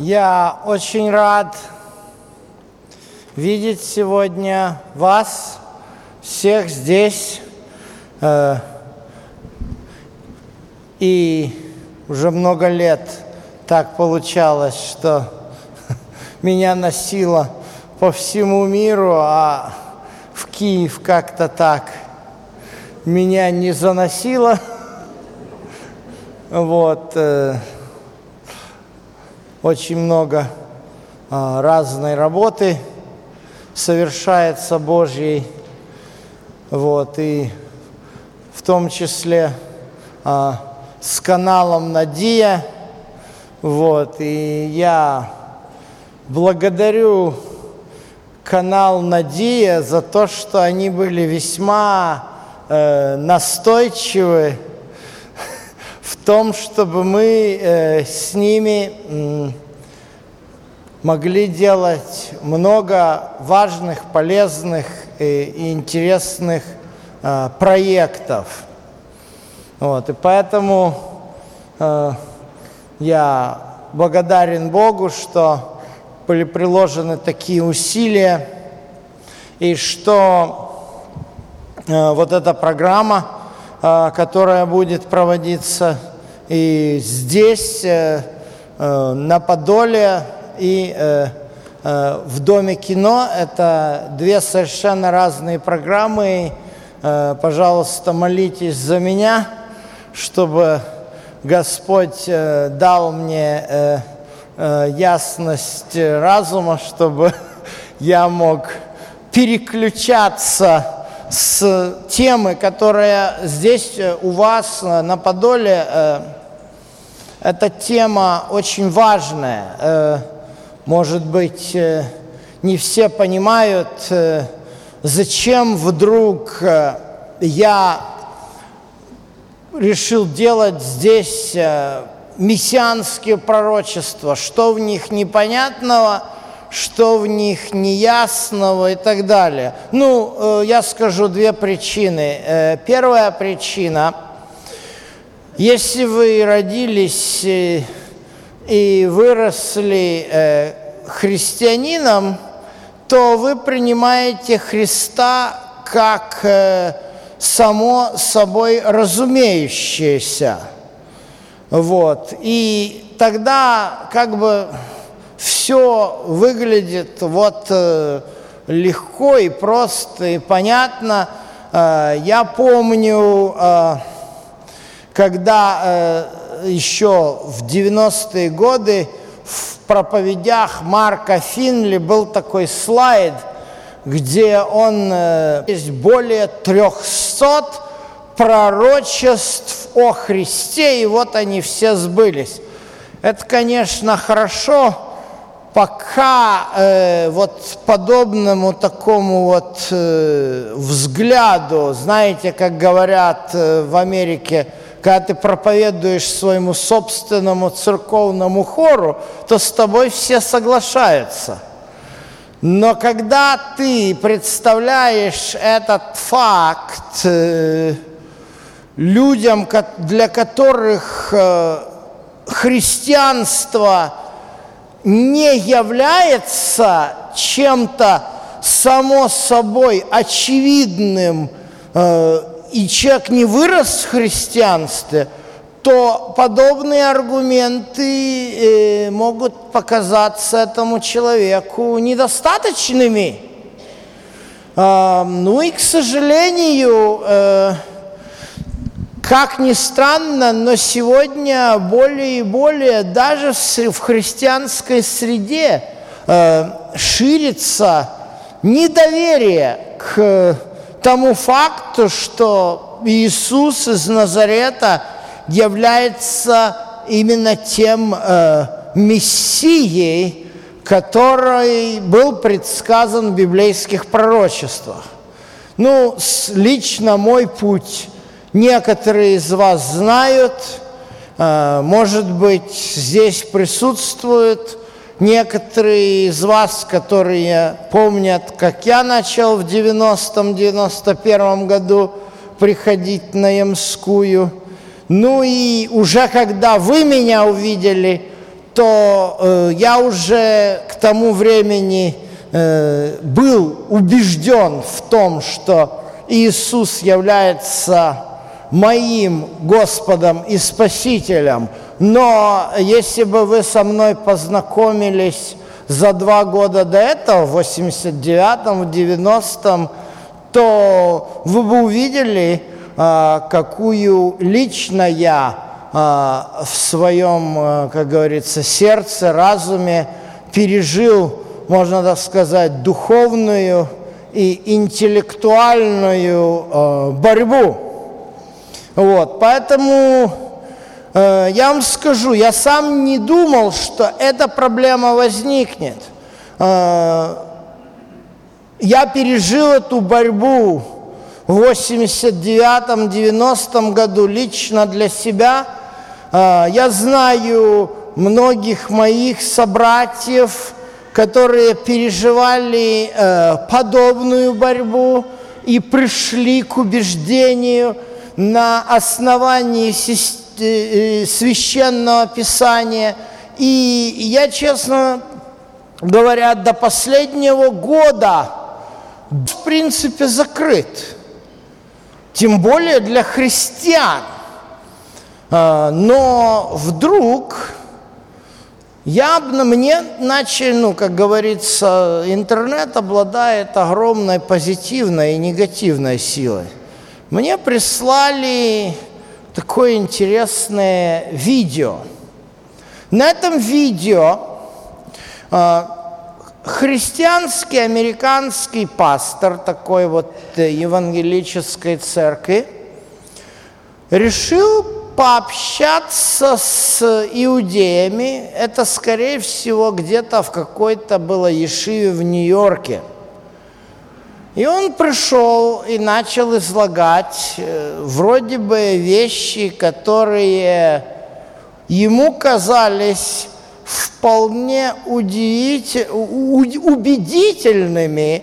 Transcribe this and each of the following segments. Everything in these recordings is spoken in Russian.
Я очень рад видеть сегодня вас, всех здесь. Э, И уже много лет так получалось, что меня носило по всему миру, а в Киев как-то так меня не заносило. Вот. Очень много а, разной работы совершается Божьей. Вот. И в том числе а, с каналом Надия. Вот. И я благодарю канал Надия за то, что они были весьма э, настойчивы в том, чтобы мы э, с ними могли делать много важных, полезных и, и интересных э, проектов. Вот, и поэтому э, я благодарен Богу, что были приложены такие усилия, и что э, вот эта программа, э, которая будет проводиться и здесь, э, э, на Подоле, и э, в Доме кино, это две совершенно разные программы. Пожалуйста, молитесь за меня, чтобы Господь дал мне ясность разума, чтобы я мог переключаться с темы, которая здесь э, у вас э, на Подоле, э, эта тема очень важная. Может быть, не все понимают, зачем вдруг я решил делать здесь мессианские пророчества, что в них непонятного, что в них неясного и так далее. Ну, э, я скажу две причины. Э, Первая причина, если вы родились э, и выросли христианином, то вы принимаете Христа как само собой разумеющееся. Вот. И тогда как бы все выглядит вот э, легко и просто и понятно. Э, я помню, э, когда еще в 90-е годы в проповедях Марка Финли был такой слайд, где он есть более 300 пророчеств о Христе, и вот они все сбылись. Это, конечно, хорошо, пока э, вот подобному такому вот э, взгляду, знаете, как говорят э, в Америке, когда ты проповедуешь своему собственному церковному хору, то с тобой все соглашаются. Но когда ты представляешь этот факт э, людям, для которых э, христианство не является чем-то само собой очевидным, э, и человек не вырос в христианстве, то подобные аргументы э, могут показаться этому человеку недостаточными. А, ну и, к сожалению, э, как ни странно, но сегодня более и более даже в христианской среде э, ширится недоверие к тому факту, что Иисус из Назарета является именно тем э, Мессией, который был предсказан в библейских пророчествах. Ну, лично мой путь некоторые из вас знают, э, может быть, здесь присутствуют некоторые из вас, которые помнят, как я начал в 90-91 году приходить на Ямскую. Ну и уже когда вы меня увидели, то э, я уже к тому времени э, был убежден в том, что Иисус является моим Господом и Спасителем. Но если бы вы со мной познакомились за два года до этого, в 89-м, в 90-м, то вы бы увидели, а, какую лично я а, в своем, а, как говорится, сердце, разуме пережил, можно так сказать, духовную и интеллектуальную борьбу. Вот, поэтому э, я вам скажу, я сам не думал, что эта проблема возникнет. Э, я пережил эту борьбу в 89-90 году лично для себя. Э, я знаю многих моих собратьев, которые переживали э, подобную борьбу и пришли к убеждению – на основании э, священного писания. И я, честно говоря, до последнего года в принципе закрыт. Тем более для христиан. А, но вдруг я, мне начали, ну, как говорится, интернет обладает огромной позитивной и негативной силой. Мне прислали такое интересное видео. На этом видео э, христианский американский пастор такой вот э, евангелической церкви решил пообщаться с иудеями. Это, скорее всего, где-то в какой-то было Ешиве в Нью-Йорке – и он пришел и начал излагать э, вроде бы вещи, которые ему казались вполне убедительными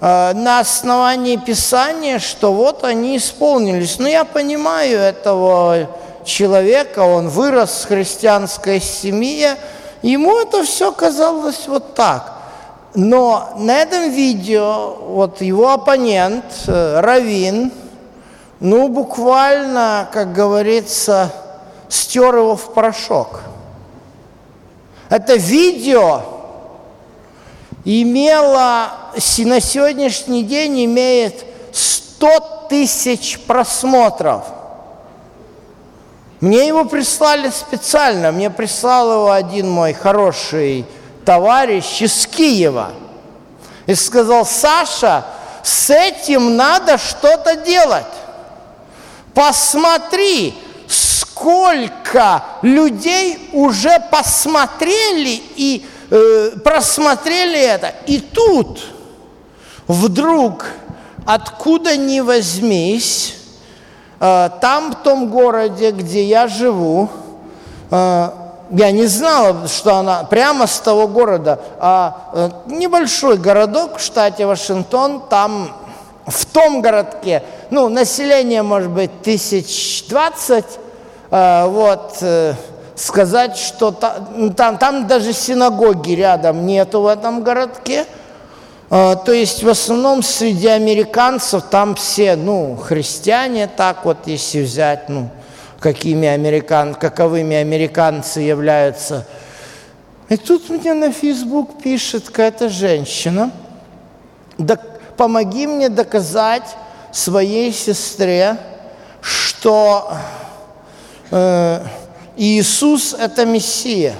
э, на основании Писания, что вот они исполнились. Но я понимаю этого человека, он вырос в христианской семье, ему это все казалось вот так – но на этом видео вот его оппонент, э, Равин, ну, буквально, как говорится, стер его в порошок. Это видео имело, на сегодняшний день имеет 100 тысяч просмотров. Мне его прислали специально, мне прислал его один мой хороший товарищ из Киева и сказал, Саша, с этим надо что-то делать. Посмотри, сколько людей уже посмотрели и э, просмотрели это. И тут вдруг, откуда ни возьмись, э, там, в том городе, где я живу, э, я не знала, что она прямо с того города, а э, небольшой городок в штате Вашингтон, там в том городке, ну, население может быть тысяч двадцать, э, вот, э, сказать, что там, там даже синагоги рядом нету в этом городке, то есть в основном среди американцев там все, ну, христиане, так вот, если взять, ну, какими американ, каковыми американцы являются. И тут мне на Facebook пишет какая-то женщина, да, помоги мне доказать своей сестре, что э, Иисус – это Мессия.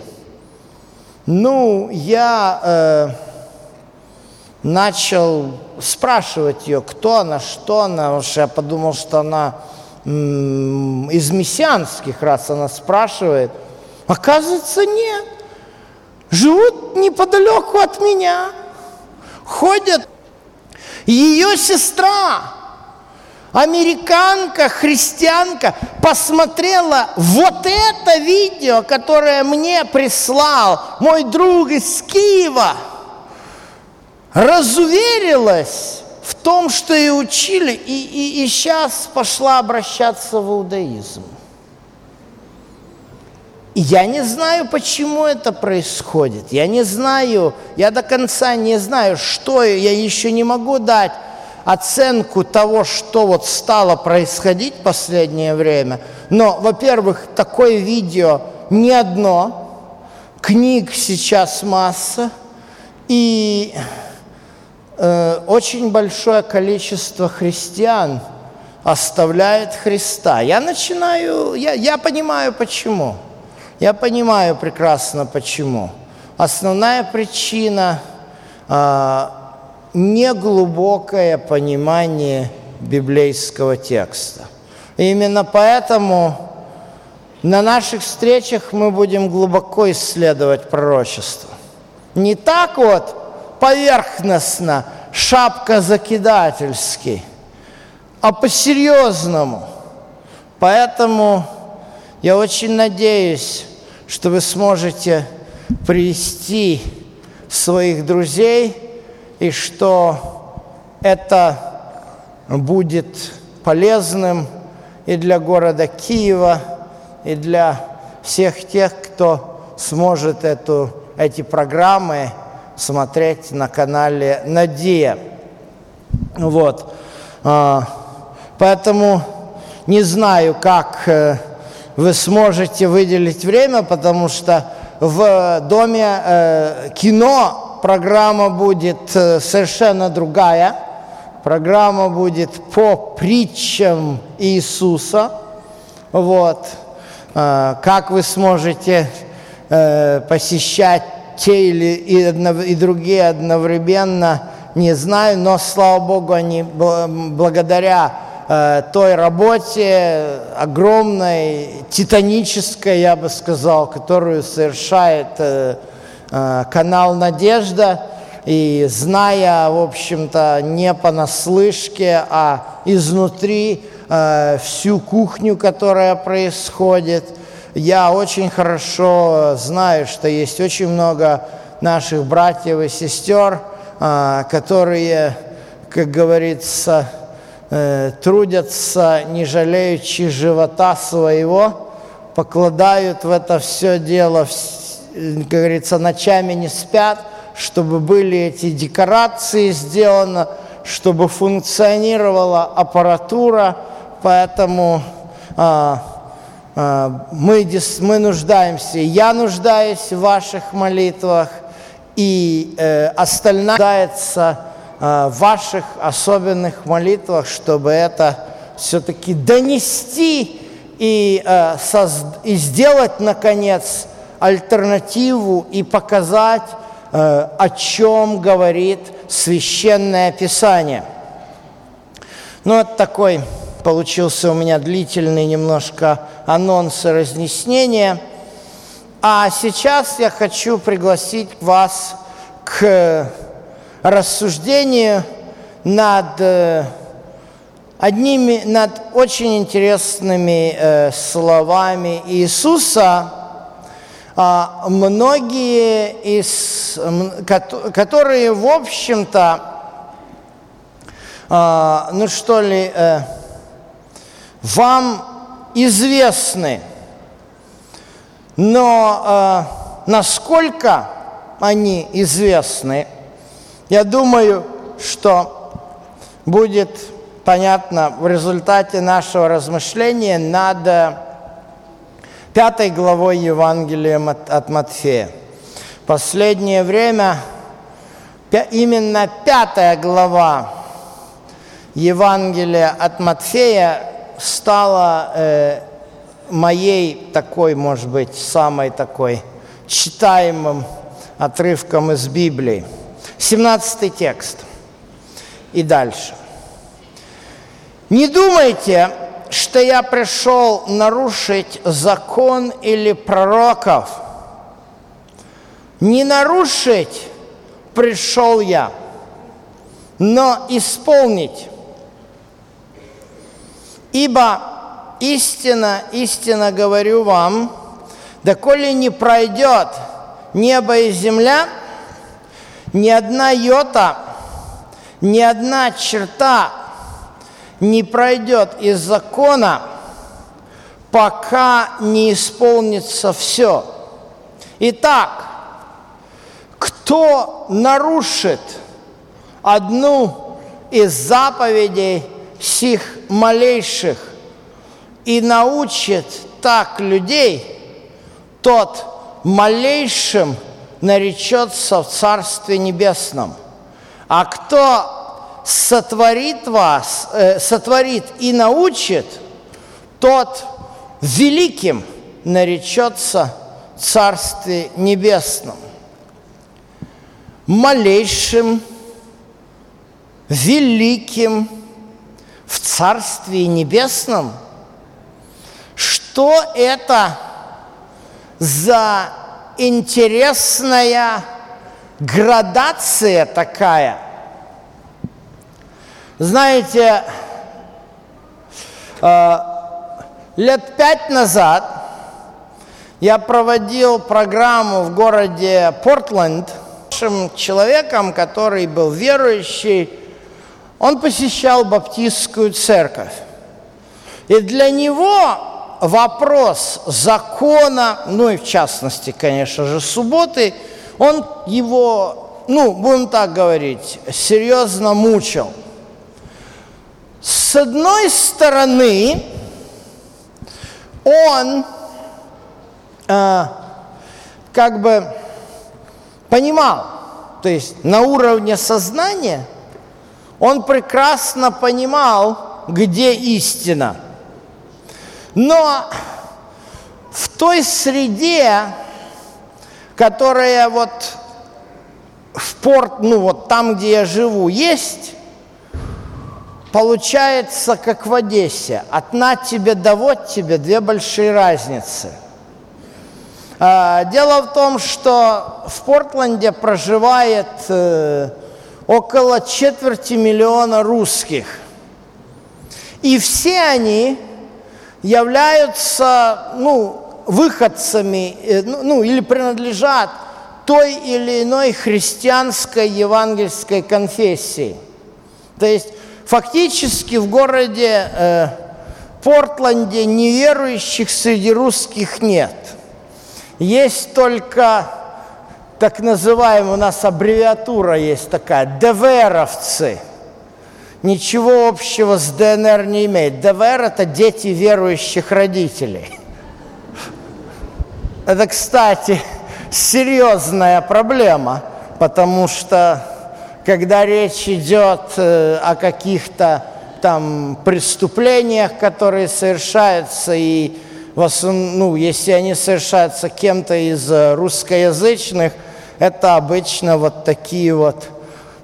Ну, я э, начал спрашивать ее, кто она, что она, потому что я подумал, что она из мессианских раз она спрашивает. Оказывается, нет. Живут неподалеку от меня. Ходят. Ее сестра, американка, христианка, посмотрела вот это видео, которое мне прислал мой друг из Киева, разуверилась в том, что и учили, и, и, и сейчас пошла обращаться в иудаизм. И я не знаю, почему это происходит. Я не знаю, я до конца не знаю, что я еще не могу дать оценку того, что вот стало происходить в последнее время. Но, во-первых, такое видео не одно, книг сейчас масса, и очень большое количество христиан оставляет Христа. Я начинаю, я, я понимаю почему. Я понимаю прекрасно почему. Основная причина э, неглубокое понимание библейского текста. И именно поэтому на наших встречах мы будем глубоко исследовать пророчество. Не так вот поверхностно, шапка закидательский, а по-серьезному. Поэтому я очень надеюсь, что вы сможете привести своих друзей, и что это будет полезным и для города Киева, и для всех тех, кто сможет эту, эти программы смотреть на канале Надия. Вот. А, поэтому не знаю, как э, вы сможете выделить время, потому что в доме э, кино программа будет э, совершенно другая. Программа будет по притчам Иисуса. Вот. Э, как вы сможете посещать те или и, одно, и другие одновременно, не знаю, но, слава Богу, они благодаря Э, той работе огромной, титанической, я бы сказал, которую совершает э, э, канал «Надежда», и зная, в общем-то, не понаслышке, а изнутри всю кухню, которая происходит, я очень хорошо знаю, что есть очень много наших братьев и сестер, которые, как говорится, Э, трудятся, не жалеючи живота своего, покладают в это все дело, как говорится, ночами не спят, чтобы были эти декорации сделаны, чтобы функционировала аппаратура, поэтому а, а, мы, мы нуждаемся, я нуждаюсь в ваших молитвах, и э, остальная нуждается Э, в ваших особенных молитвах, чтобы это все-таки донести и, э, и сделать, наконец, альтернативу и показать, э, о чем говорит Священное Писание. Ну, вот такой получился у меня длительный немножко анонс и разъяснение. А сейчас я хочу пригласить вас к рассуждению над э, одними, над очень интересными э, словами Иисуса, э, многие из, которые, в общем-то, э, ну что ли, э, вам известны, но э, насколько они известны – я думаю, что будет понятно в результате нашего размышления над э, пятой главой Евангелия от Матфея. Последнее время именно пятая глава Евангелия от Матфея стала э, моей такой, может быть, самой такой читаемым отрывком из Библии. 17 текст. И дальше. Не думайте, что я пришел нарушить закон или пророков. Не нарушить пришел я, но исполнить. Ибо истина, истина говорю вам, доколе не пройдет небо и земля – ни одна йота, ни одна черта не пройдет из закона, пока не исполнится все. Итак, кто нарушит одну из заповедей сих малейших и научит так людей, тот малейшим наречется в Царстве Небесном. А кто сотворит вас, э, сотворит и научит, тот великим наречется в Царстве Небесном. Малейшим, великим в Царстве Небесном. Что это за интересная градация такая. Знаете, э, лет пять назад я проводил программу в городе Портленд человеком, который был верующий, он посещал баптистскую церковь. И для него вопрос закона, ну и в частности, конечно же, субботы, он его, ну, будем так говорить, серьезно мучил. С одной стороны, он э, как бы понимал, то есть на уровне сознания, он прекрасно понимал, где истина – но в той среде, которая вот в порт, ну вот там, где я живу, есть, получается, как в Одессе. От тебе до вот тебе две большие разницы. А, дело в том, что в Портленде проживает э, около четверти миллиона русских. И все они являются ну, выходцами э, ну, ну, или принадлежат той или иной христианской евангельской конфессии. То есть фактически в городе э, Портленде неверующих среди русских нет. Есть только так называемая, у нас аббревиатура есть такая, ДВРовцы – ничего общего с ДНР не имеет. ДВР – это дети верующих родителей. Это, кстати, серьезная проблема, потому что когда речь идет э, о каких-то там преступлениях, которые совершаются, и ну, если они совершаются кем-то из русскоязычных, это обычно вот такие вот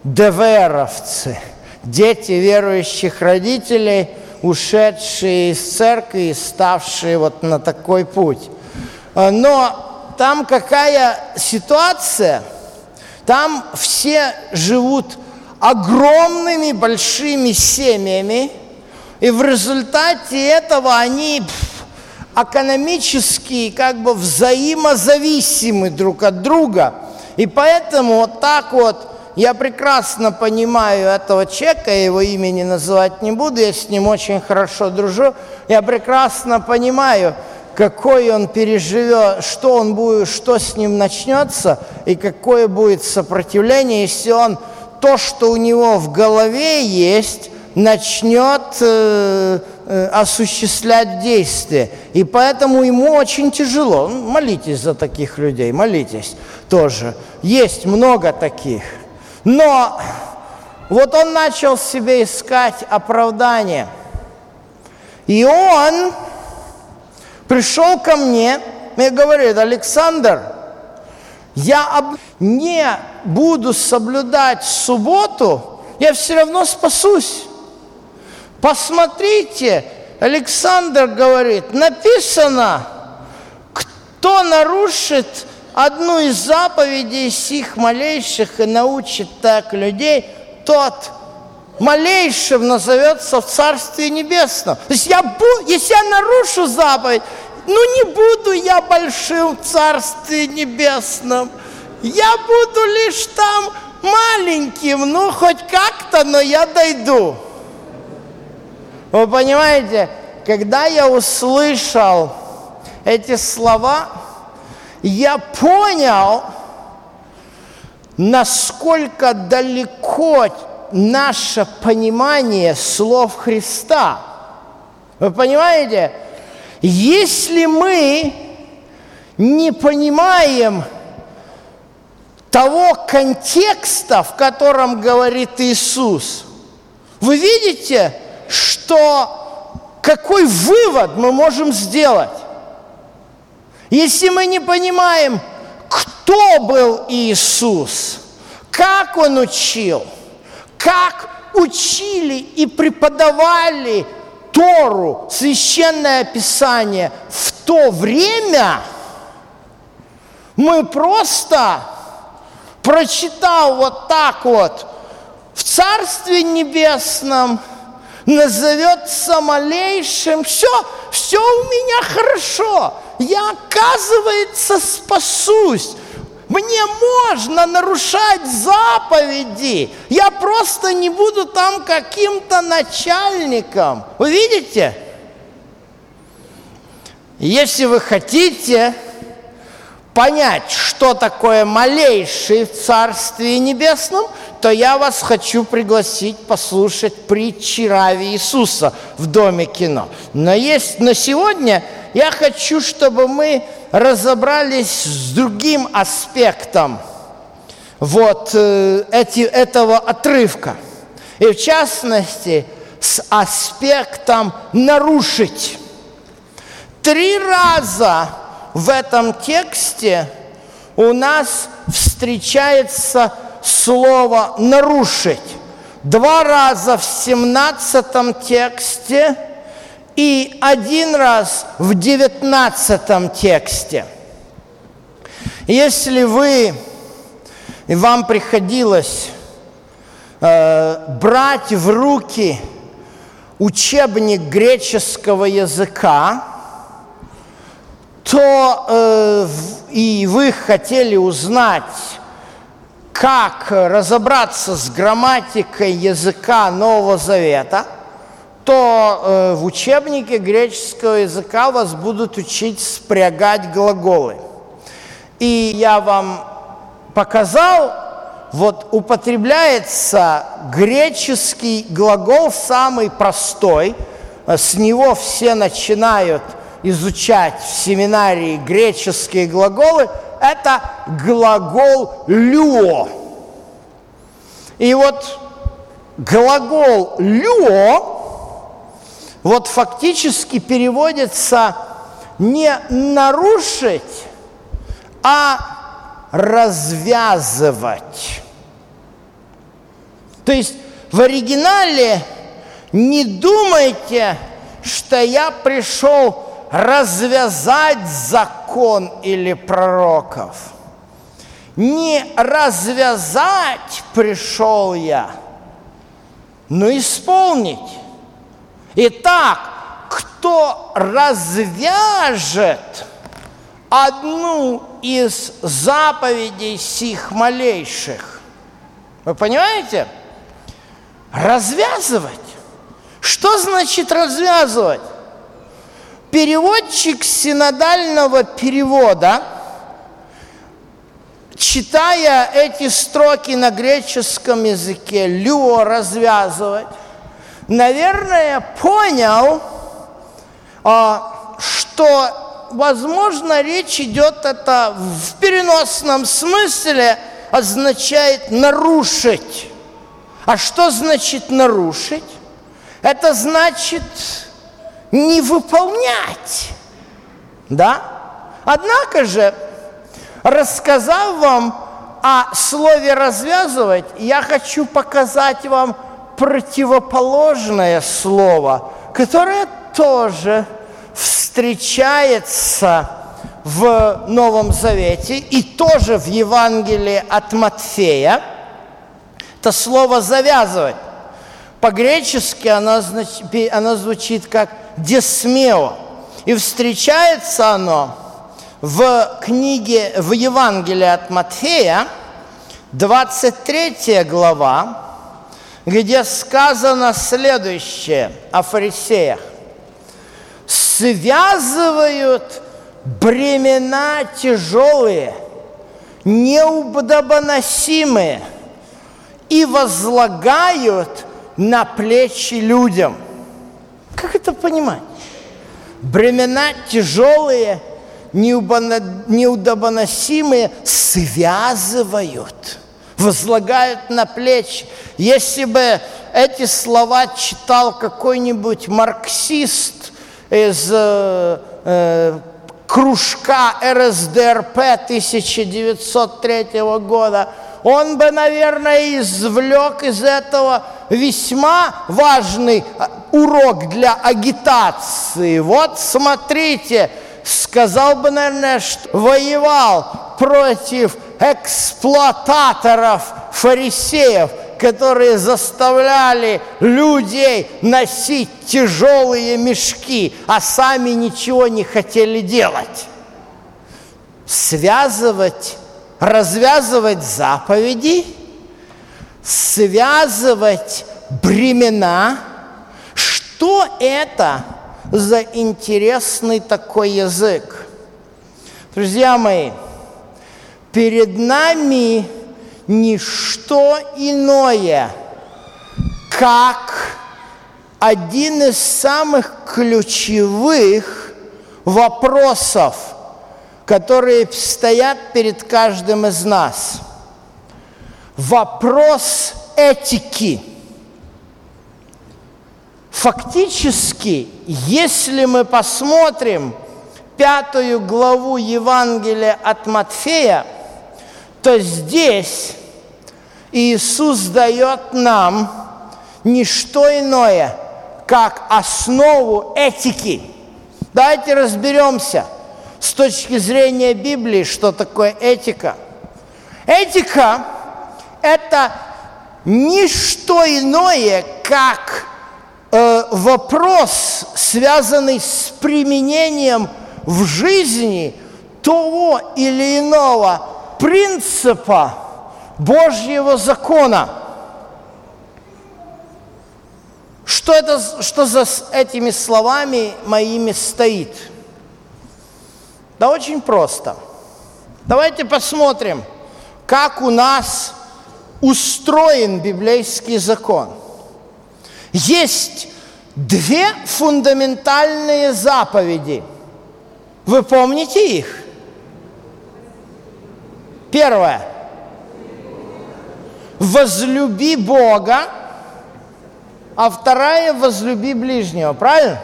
ДВРовцы – дети верующих родителей, ушедшие из церкви и ставшие вот на такой путь. А, но там какая ситуация? Там все живут огромными большими семьями, и в результате этого они экономически как бы взаимозависимы друг от друга. И поэтому вот так вот я прекрасно понимаю этого человека, я его имени называть не буду, я с ним очень хорошо дружу. Я прекрасно понимаю, какой он переживет, что он будет, что с ним начнется и какое будет сопротивление, если он то, что у него в голове есть, начнет э, э, осуществлять действия. И поэтому ему очень тяжело. Молитесь за таких людей, молитесь тоже. Есть много таких. Но вот он начал себе искать оправдание. И он пришел ко мне и говорит, Александр, я не буду соблюдать субботу, я все равно спасусь. Посмотрите, Александр говорит, написано, кто нарушит одну из заповедей сих малейших и научит так людей, тот малейшим назовется в Царстве Небесном. То есть я, если я нарушу заповедь, ну не буду я большим в Царстве Небесном. Я буду лишь там маленьким, ну хоть как-то, но я дойду. Вы понимаете, когда я услышал эти слова, я понял, насколько далеко наше понимание слов Христа. Вы понимаете? Если мы не понимаем того контекста, в котором говорит Иисус, вы видите, что какой вывод мы можем сделать? Если мы не понимаем, кто был Иисус, как Он учил, как учили и преподавали Тору, священное писание в то время, мы просто, прочитал вот так вот, в Царстве Небесном назовется малейшим, все, все у меня хорошо, я, оказывается, спасусь. Мне можно нарушать заповеди. Я просто не буду там каким-то начальником. Вы видите? Если вы хотите понять, что такое малейший в Царстве Небесном, то я вас хочу пригласить послушать притчи Рави Иисуса в Доме кино. Но, есть, но сегодня я хочу, чтобы мы разобрались с другим аспектом вот э, эти, этого отрывка. И в частности, с аспектом нарушить. Три раза в этом тексте у нас встречается слово «нарушить». Два раза в 17 тексте – и один раз в девятнадцатом тексте. Если вы, и вам приходилось э, брать в руки учебник греческого языка, то э, и вы хотели узнать, как разобраться с грамматикой языка Нового Завета – то э, в учебнике греческого языка вас будут учить спрягать глаголы. И я вам показал, вот употребляется греческий глагол самый простой, с него все начинают изучать в семинарии греческие глаголы, это глагол «люо». И вот глагол «люо» вот фактически переводится не нарушить, а развязывать. То есть в оригинале не думайте, что я пришел развязать закон или пророков. Не развязать пришел я, но исполнить. Итак, кто развяжет одну из заповедей сих малейших, вы понимаете? Развязывать. Что значит развязывать? Переводчик синодального перевода, читая эти строки на греческом языке, «люо» развязывать, наверное, понял, а, что, возможно, речь идет это в переносном смысле, означает нарушить. А что значит нарушить? Это значит не выполнять. Да? Однако же, рассказав вам о слове «развязывать», я хочу показать вам – противоположное слово, которое тоже встречается в Новом Завете и тоже в Евангелии от Матфея. Это слово «завязывать». По-гречески оно, оно звучит как «десмео». И встречается оно в книге, в Евангелии от Матфея, 23 глава, где сказано следующее о фарисеях. связывают бремена тяжелые, неудобоносимые и возлагают на плечи людям. Как это понимать? Бремена тяжелые, неудобоносимые связывают, возлагают на плечи. Если бы эти слова читал какой-нибудь марксист из э, э, кружка РСДРП 1903 года, он бы, наверное, извлек из этого весьма важный а, урок для агитации. Вот смотрите, сказал бы, наверное, что воевал против эксплуататоров фарисеев, которые заставляли людей носить тяжелые мешки, а сами ничего не хотели делать. Связывать, развязывать заповеди, связывать бремена. Что это за интересный такой язык? Друзья мои, перед нами ничто иное, как один из самых ключевых вопросов, которые стоят перед каждым из нас. Вопрос этики. Фактически, если мы посмотрим пятую главу Евангелия от Матфея, то здесь Иисус дает нам не что иное, как основу этики. Давайте разберемся с точки зрения Библии, что такое этика. Этика – это не что иное, как э, вопрос, связанный с применением в жизни того или иного принципа Божьего закона. Что, это, что за этими словами моими стоит? Да очень просто. Давайте посмотрим, как у нас устроен библейский закон. Есть две фундаментальные заповеди. Вы помните их? Первое. Возлюби Бога, а вторая – возлюби ближнего. Правильно?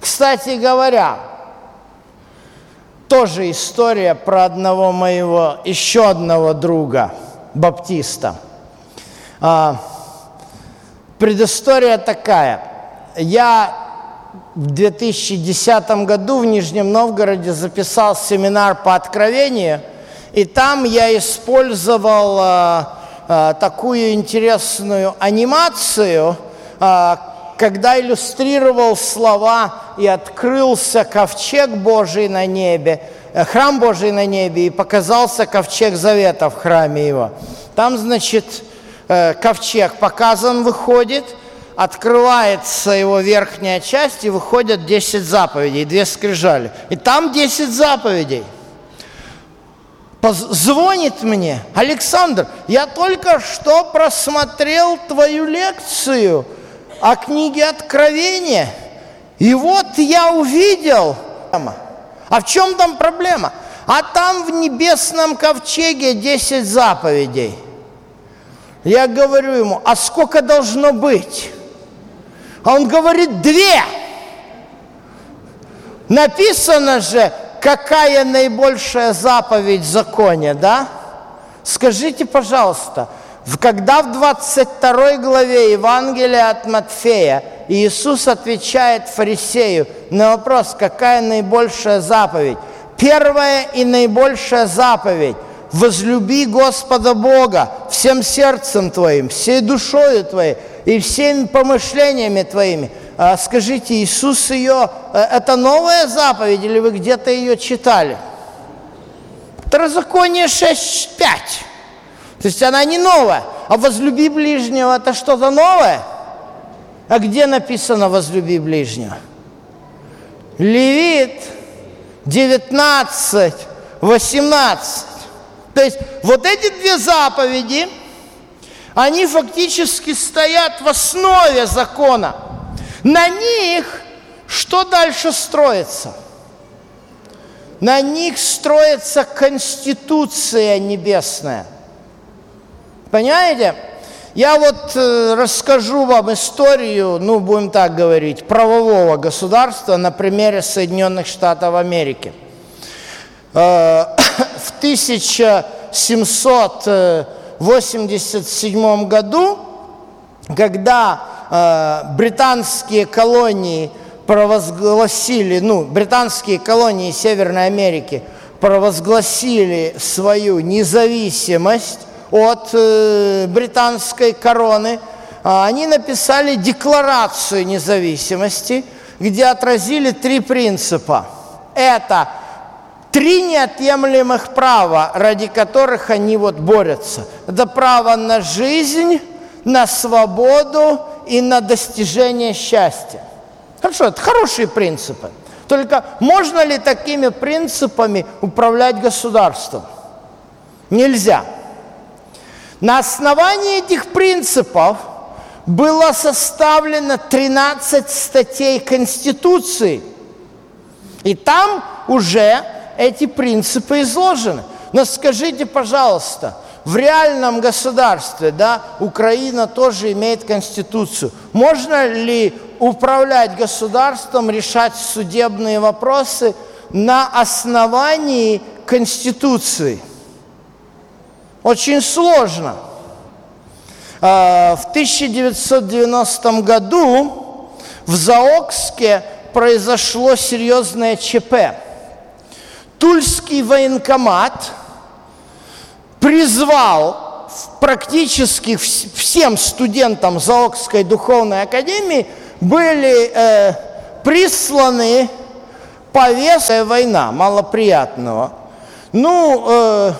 Кстати говоря, тоже история про одного моего, еще одного друга, баптиста. А, предыстория такая. Я в 2010 году в Нижнем Новгороде записал семинар по откровению – и там я использовал э, э, такую интересную анимацию, э, когда иллюстрировал слова «И открылся ковчег Божий на небе», храм Божий на небе, и показался ковчег завета в храме его. Там, значит, э, ковчег показан, выходит, открывается его верхняя часть, и выходят 10 заповедей, две скрижали. И там 10 заповедей – звонит мне, Александр, я только что просмотрел твою лекцию о книге Откровения, и вот я увидел, а в чем там проблема? А там в небесном ковчеге 10 заповедей. Я говорю ему, а сколько должно быть? А он говорит, две. Написано же, какая наибольшая заповедь в законе, да? Скажите, пожалуйста, когда в 22 главе Евангелия от Матфея Иисус отвечает фарисею на вопрос, какая наибольшая заповедь, первая и наибольшая заповедь – возлюби Господа Бога всем сердцем твоим, всей душою твоей и всеми помышлениями твоими – а, скажите, Иисус ее, э, это новая заповедь или вы где-то ее читали? Второзаконие 6.5. То есть она не новая. А возлюби ближнего это что-то новое? А где написано возлюби ближнего? Левит 19, 18. То есть вот эти две заповеди, они фактически стоят в основе закона. На них что дальше строится? На них строится конституция небесная. Понимаете? Я вот э, расскажу вам историю, ну, будем так говорить, правового государства на примере Соединенных Штатов Америки. Э, в 1787 году, когда э, британские колонии провозгласили, ну, британские колонии Северной Америки провозгласили свою независимость от э, британской короны, а они написали декларацию независимости, где отразили три принципа. Это три неотъемлемых права, ради которых они вот борются. Это право на жизнь, на свободу и на достижение счастья. Хорошо, это хорошие принципы. Только можно ли такими принципами управлять государством? Нельзя. На основании этих принципов было составлено 13 статей Конституции. И там уже эти принципы изложены. Но скажите, пожалуйста, в реальном государстве, да, Украина тоже имеет конституцию. Можно ли управлять государством, решать судебные вопросы на основании конституции? Очень сложно. А, в 1990 году в Заокске произошло серьезное ЧП. Тульский военкомат – призвал практически всем студентам Заокской духовной академии были э, присланы повестка война малоприятного. Ну, э,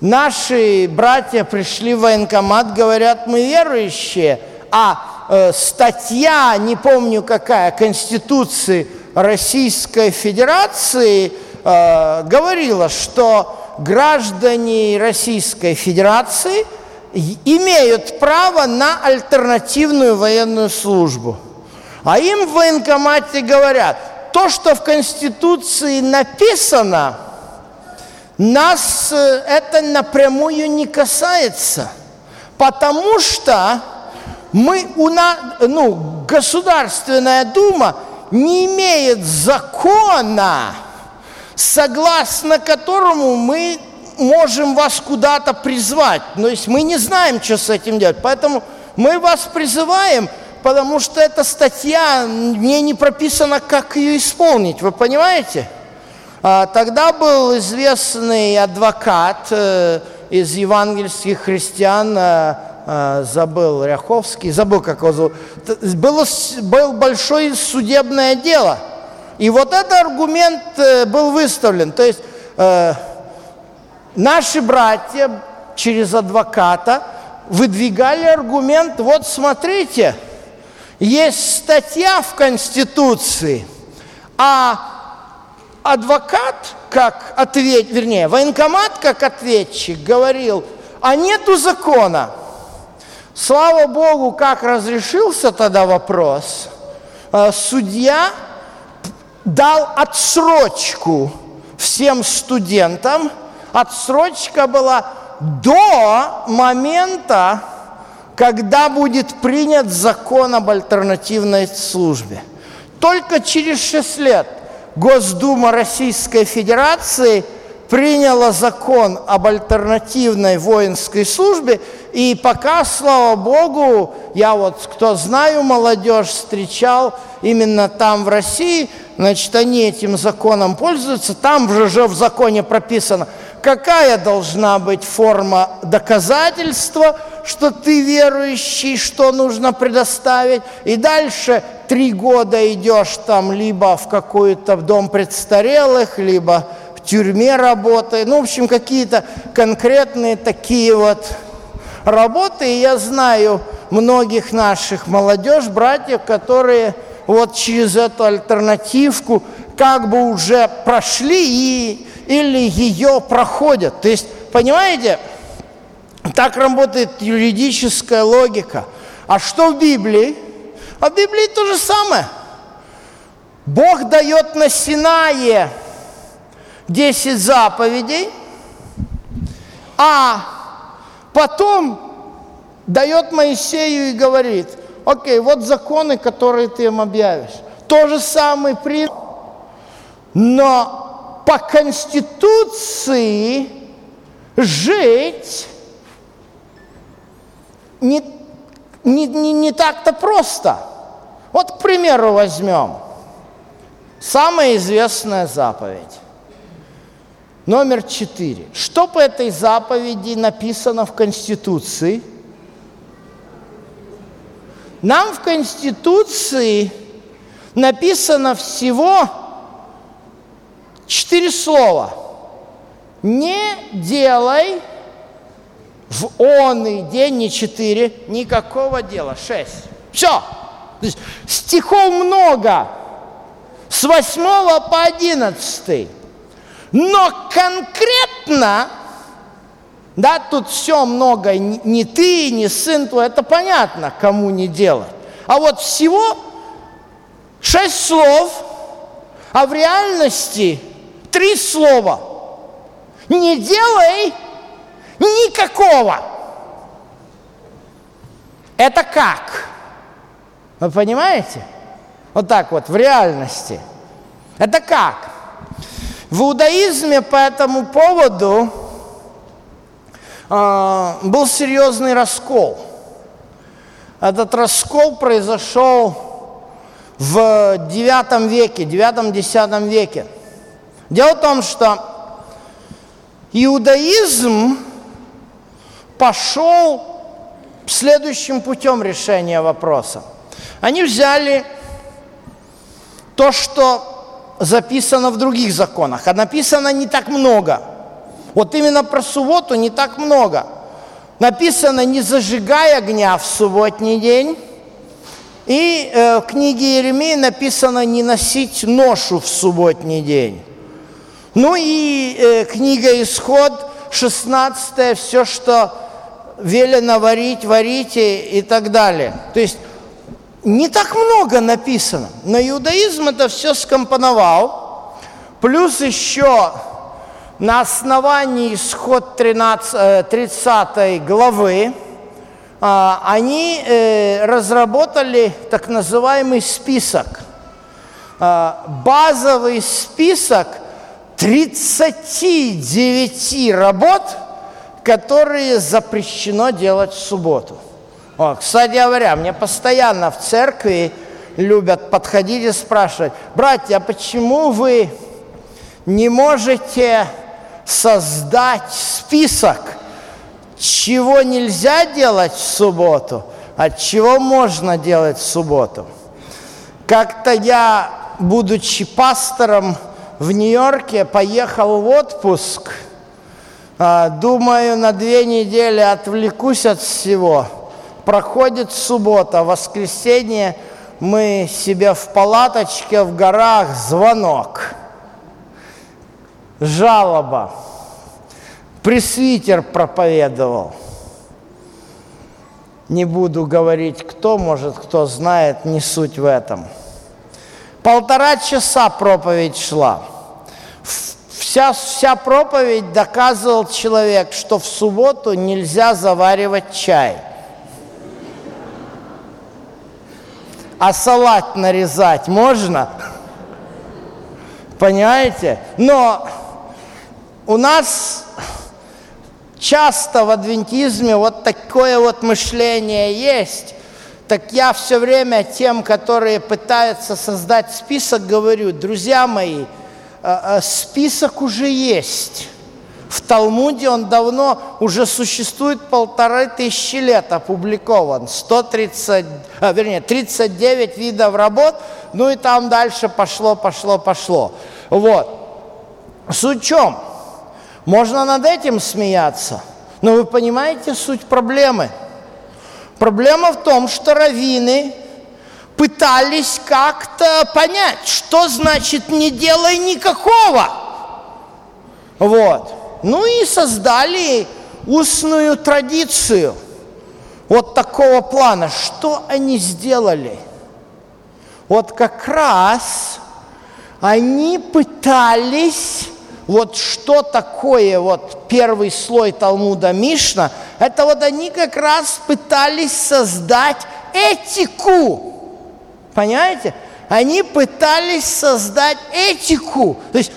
наши братья пришли в военкомат, говорят, мы верующие, а э, статья, не помню какая, Конституции Российской Федерации э, говорила, что граждане Российской Федерации имеют право на альтернативную военную службу. А им в военкомате говорят, то, что в Конституции написано, нас э, это напрямую не касается, потому что мы, у нас, ну, Государственная Дума не имеет закона, согласно которому мы можем вас куда-то призвать. То есть мы не знаем, что с этим делать. Поэтому мы вас призываем, потому что эта статья, мне не прописано, как ее исполнить. Вы понимаете? А, тогда был известный адвокат э, из евангельских христиан, э, э, забыл Ряховский, забыл, как его зовут. Было, был большое судебное дело – и вот этот аргумент был выставлен. То есть наши братья через адвоката выдвигали аргумент, вот смотрите, есть статья в Конституции, а адвокат как ответ, вернее, военкомат как ответчик говорил, а нету закона. Слава Богу, как разрешился тогда вопрос, э, судья дал отсрочку всем студентам. Отсрочка была до момента, когда будет принят закон об альтернативной службе. Только через шесть лет Госдума Российской Федерации приняла закон об альтернативной воинской службе, и пока, слава Богу, я вот, кто знаю, молодежь встречал именно там, в России, значит, они этим законом пользуются, там же в законе прописано, какая должна быть форма доказательства, что ты верующий, что нужно предоставить, и дальше три года идешь там либо в какой-то дом престарелых, либо в тюрьме работаешь, ну, в общем, какие-то конкретные такие вот работы, и я знаю многих наших молодежь, братьев, которые вот через эту альтернативку как бы уже прошли и, или ее проходят. То есть, понимаете, так работает юридическая логика. А что в Библии? А в Библии то же самое. Бог дает на Синае 10 заповедей, а потом дает Моисею и говорит, окей, вот законы, которые ты им объявишь. То же самое принцип, но по Конституции жить не, не, не, не так-то просто. Вот, к примеру, возьмем самая известная заповедь. Номер четыре. Что по этой заповеди написано в Конституции? Нам в Конституции написано всего четыре слова. Не делай в он день не четыре, никакого дела. Шесть. Все. То есть стихов много. С восьмого по одиннадцатый. Но конкретно, да, тут все много, не ты, не сын твой, это понятно, кому не делать. А вот всего шесть слов, а в реальности три слова. Не делай никакого. Это как? Вы понимаете? Вот так вот, в реальности. Это как? В иудаизме по этому поводу э, был серьезный раскол. Этот раскол произошел в IX веке, IX-X веке. Дело в том, что иудаизм пошел следующим путем решения вопроса. Они взяли то, что записано в других законах, а написано не так много. Вот именно про субботу не так много. Написано «не зажигай огня в субботний день», и э, в книге Еремии написано «не носить ношу в субботний день». Ну и э, книга «Исход» 16 все, что велено варить, варите и так далее. То есть не так много написано, но иудаизм это все скомпоновал, плюс еще на основании исход 13, 30 э, главы а, они э, разработали так называемый список, а, базовый список 39 работ, которые запрещено делать в субботу – о, кстати говоря, мне постоянно в церкви любят подходить и спрашивать, братья, а почему вы не можете создать список, чего нельзя делать в субботу, а чего можно делать в субботу? Как-то я, будучи пастором в Нью-Йорке, поехал в отпуск, а, думаю, на две недели отвлекусь от всего – проходит суббота, воскресенье, мы себе в палаточке в горах, звонок, жалоба, пресвитер проповедовал. Не буду говорить, кто, может, кто знает, не суть в этом. Полтора часа проповедь шла. Вся, вся проповедь доказывал человек, что в субботу нельзя заваривать чай – а салат нарезать можно? Понимаете? Но у нас часто в адвентизме вот такое вот мышление есть. Так я все время тем, которые пытаются создать список, говорю, друзья мои, э, э, список уже есть. В Талмуде он давно уже существует полторы тысячи лет, опубликован. 130, а, вернее, 39 видов работ, ну и там дальше пошло, пошло, пошло. Вот. Суть в чем? Можно над этим смеяться, но вы понимаете суть проблемы. Проблема в том, что раввины пытались как-то понять, что значит не делай никакого. Вот. Ну и создали устную традицию вот такого плана. Что они сделали? Вот как раз они пытались вот что такое вот первый слой Талмуда Мишна, это вот они как раз пытались создать этику. Понимаете? Они пытались создать этику. То есть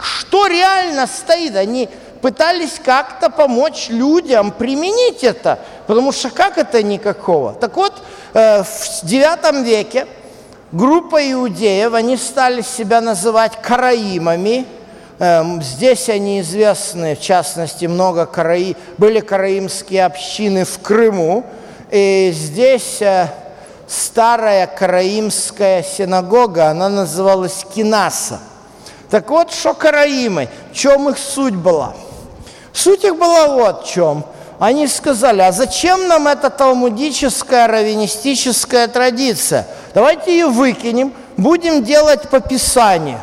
что реально стоит? Они пытались как-то помочь людям применить это. Потому что как это никакого? Так вот, э, в IX веке группа иудеев, они стали себя называть караимами. Эм, здесь они известны, в частности, много караи... были караимские общины в Крыму. И здесь э, старая караимская синагога, она называлась Кинаса. Так вот, что караимы, в чем их суть была? Суть их была вот в чем. Они сказали, а зачем нам эта талмудическая, раввинистическая традиция? Давайте ее выкинем, будем делать по Писанию.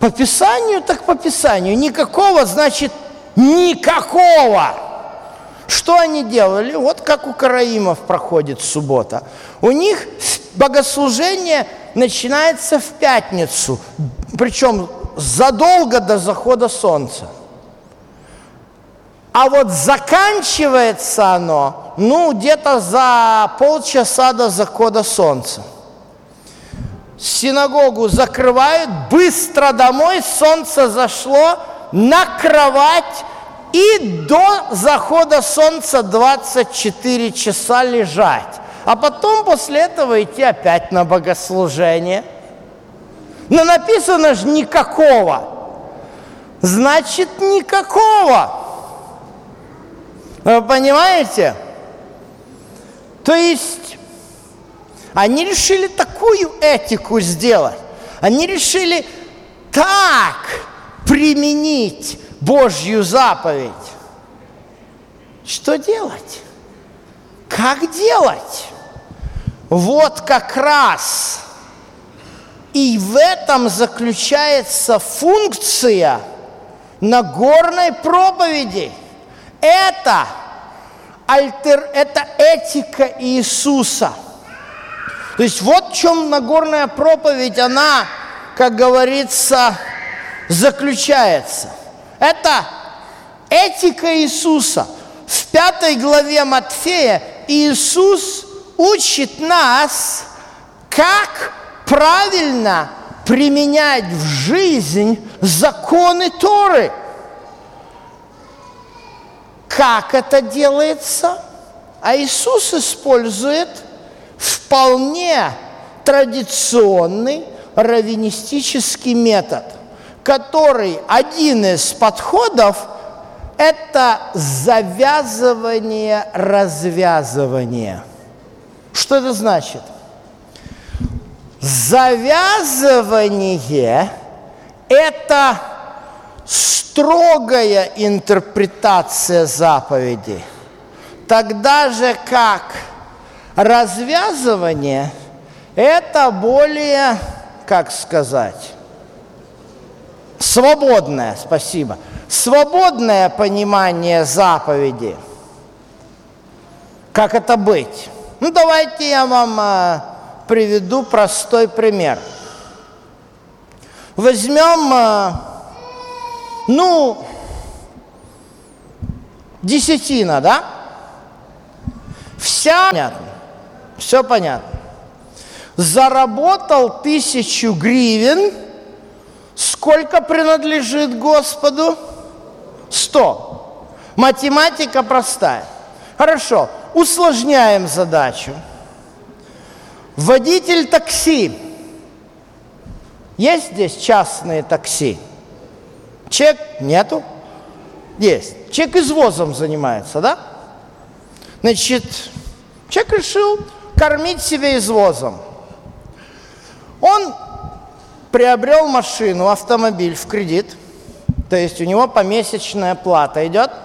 По Писанию, так по Писанию. Никакого, значит, никакого. Что они делали? Вот как у караимов проходит суббота. У них богослужение начинается в пятницу, причем задолго до захода солнца. А вот заканчивается оно, ну, где-то за полчаса до захода солнца. Синагогу закрывают, быстро домой, солнце зашло, на кровать и до захода солнца 24 часа лежать. А потом после этого идти опять на богослужение. Но написано же никакого. Значит, никакого. Вы понимаете? То есть они решили такую этику сделать. Они решили так применить Божью заповедь. Что делать? Как делать? Вот как раз и в этом заключается функция Нагорной проповеди. Это, альтер, это этика Иисуса. То есть вот в чем Нагорная проповедь, она, как говорится, заключается. Это этика Иисуса. В пятой главе Матфея Иисус учит нас, как правильно применять в жизнь законы Торы. Как это делается? А Иисус использует вполне традиционный раввинистический метод, который один из подходов – это завязывание, развязывание. Что это значит? Завязывание – это строгая интерпретация заповеди, тогда же как развязывание – это более, как сказать, свободное, спасибо, свободное понимание заповеди. Как это быть? Ну, давайте я вам а, приведу простой пример. Возьмем, а, ну, десятина, да? Вся, понятно, все понятно. Заработал тысячу гривен, сколько принадлежит Господу? Сто. Математика простая. Хорошо, усложняем задачу. Водитель такси. Есть здесь частные такси? Чек нету? Есть. Чек извозом занимается, да? Значит, человек решил кормить себя извозом. Он приобрел машину, автомобиль в кредит, то есть у него помесячная плата идет –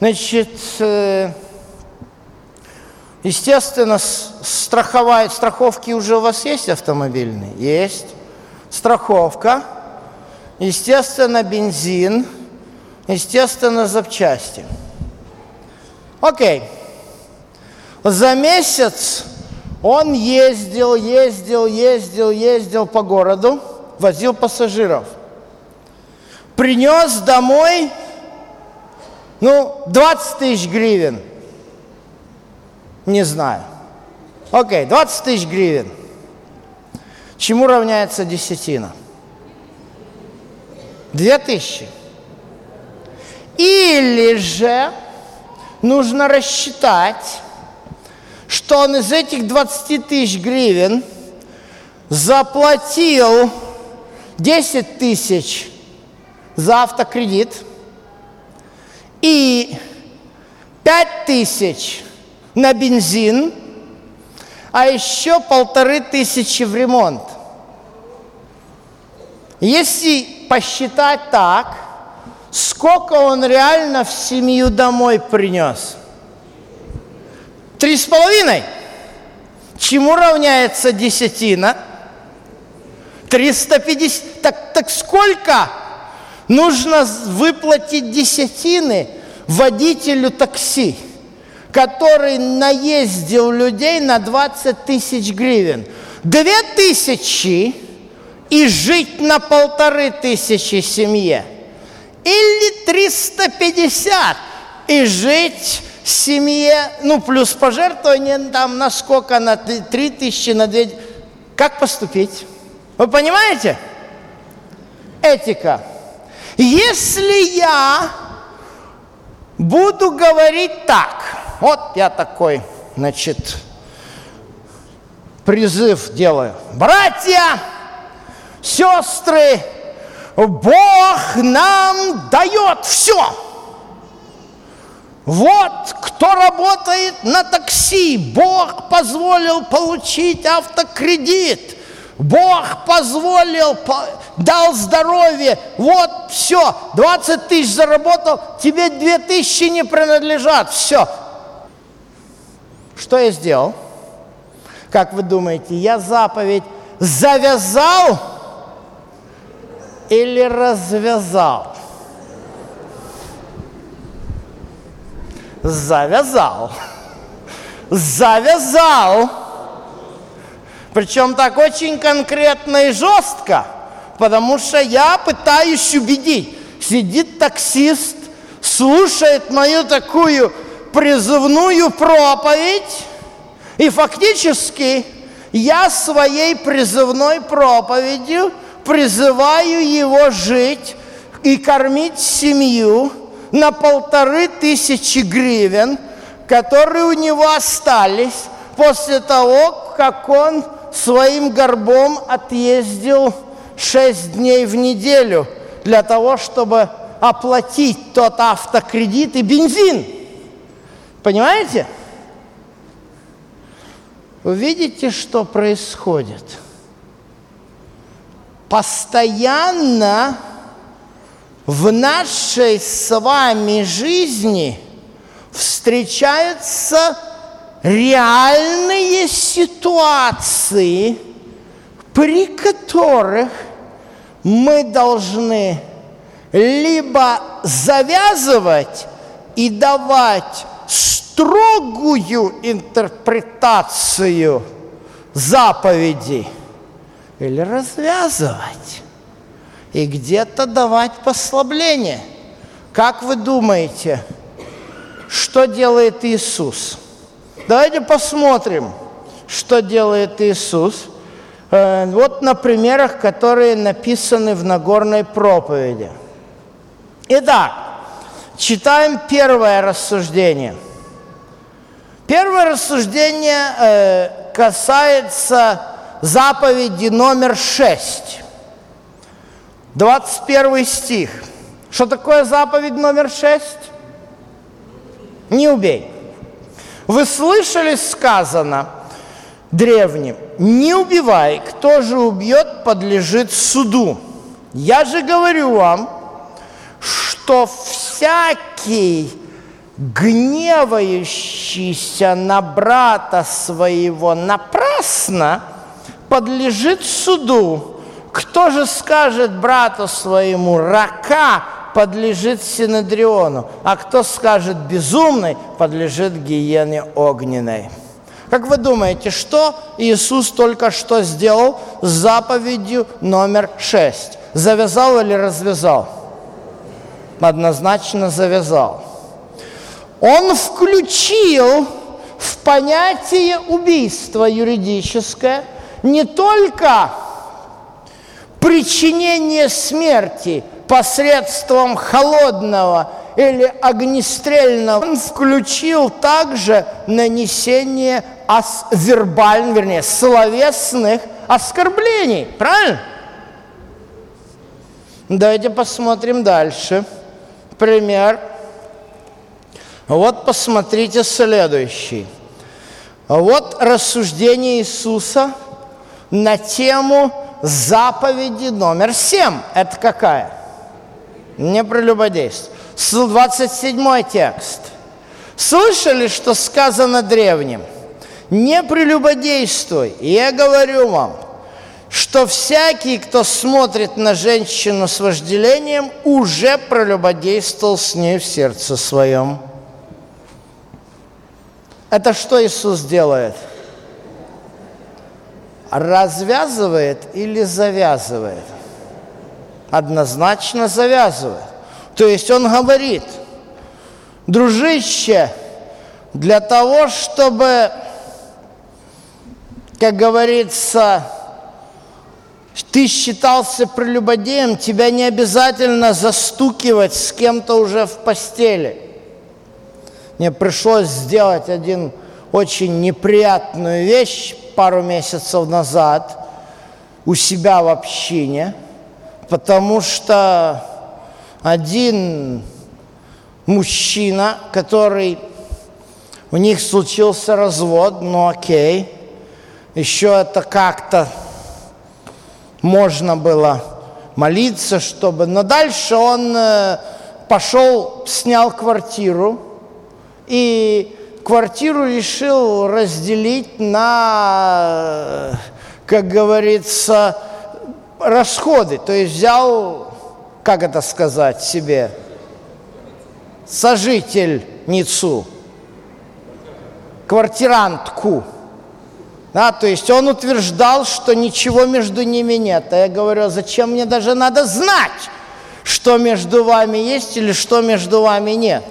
Значит, э, Естественно, страховая, страховки уже у вас есть автомобильные? Есть. Страховка. Естественно, бензин. Естественно, запчасти. Окей. За месяц он ездил, ездил, ездил, ездил по городу, возил пассажиров. Принес домой, ну, 20 тысяч гривен. Не знаю. Окей, 20 тысяч гривен. Чему равняется десятина? Две тысячи. Или же нужно рассчитать, что он из этих 20 тысяч гривен заплатил 10 тысяч за автокредит и 5 тысяч на бензин, а еще полторы тысячи в ремонт. Если посчитать так, сколько он реально в семью домой принес? Три с половиной. Чему равняется десятина? 350. Так, так сколько нужно выплатить десятины водителю такси? который наездил людей на 20 тысяч гривен. Две тысячи и жить на полторы тысячи семье. Или 350 и жить семье, ну, плюс пожертвование там на сколько, на 3 тысячи, на 2. Как поступить? Вы понимаете? Этика. Если я буду говорить так, вот я такой, значит, призыв делаю. Братья, сестры, Бог нам дает все. Вот кто работает на такси, Бог позволил получить автокредит. Бог позволил, дал здоровье, вот все, 20 тысяч заработал, тебе 2 тысячи не принадлежат, все, что я сделал? Как вы думаете, я заповедь завязал или развязал? Завязал. Завязал. Причем так очень конкретно и жестко, потому что я пытаюсь убедить. Сидит таксист, слушает мою такую призывную проповедь, и фактически я своей призывной проповедью призываю его жить и кормить семью на полторы тысячи гривен, которые у него остались после того, как он своим горбом отъездил шесть дней в неделю для того, чтобы оплатить тот автокредит и бензин – Понимаете? Вы видите, что происходит? Постоянно в нашей с вами жизни встречаются реальные ситуации, при которых мы должны либо завязывать и давать строгую интерпретацию заповедей или развязывать и где-то давать послабление. Как вы думаете, что делает Иисус? Давайте посмотрим, что делает Иисус. Э, вот на примерах, которые написаны в Нагорной проповеди. Итак, читаем первое рассуждение – Первое рассуждение э, касается заповеди номер 6. 21 стих. Что такое заповедь номер 6? Не убей. Вы слышали сказано древним, не убивай, кто же убьет, подлежит суду. Я же говорю вам, что всякий гневающийся на брата своего напрасно, подлежит суду. Кто же скажет брату своему, рака подлежит Синедриону, а кто скажет безумный, подлежит гиене огненной. Как вы думаете, что Иисус только что сделал с заповедью номер шесть? Завязал или развязал? Однозначно завязал. Он включил в понятие убийства юридическое не только причинение смерти посредством холодного или огнестрельного, он включил также нанесение ос- вербальных, вернее, словесных оскорблений. Правильно? Давайте посмотрим дальше. Пример. Вот посмотрите следующий. Вот рассуждение Иисуса на тему заповеди номер семь. Это какая? Не прелюбодействие. 27 текст. Слышали, что сказано древним? Не прелюбодействуй. И я говорю вам, что всякий, кто смотрит на женщину с вожделением, уже прелюбодействовал с ней в сердце своем. Это что Иисус делает? Развязывает или завязывает? Однозначно завязывает. То есть он говорит, дружище, для того, чтобы, как говорится, ты считался прелюбодеем, тебя не обязательно застукивать с кем-то уже в постели. Мне пришлось сделать один очень неприятную вещь пару месяцев назад у себя в общине, потому что один мужчина, который у них случился развод, ну окей, еще это как-то можно было молиться, чтобы... Но дальше он э, пошел, снял квартиру, и квартиру решил разделить на, как говорится, расходы. То есть взял, как это сказать себе, сожительницу, квартирантку. Да, то есть он утверждал, что ничего между ними нет. А я говорю, а зачем мне даже надо знать, что между вами есть или что между вами нет?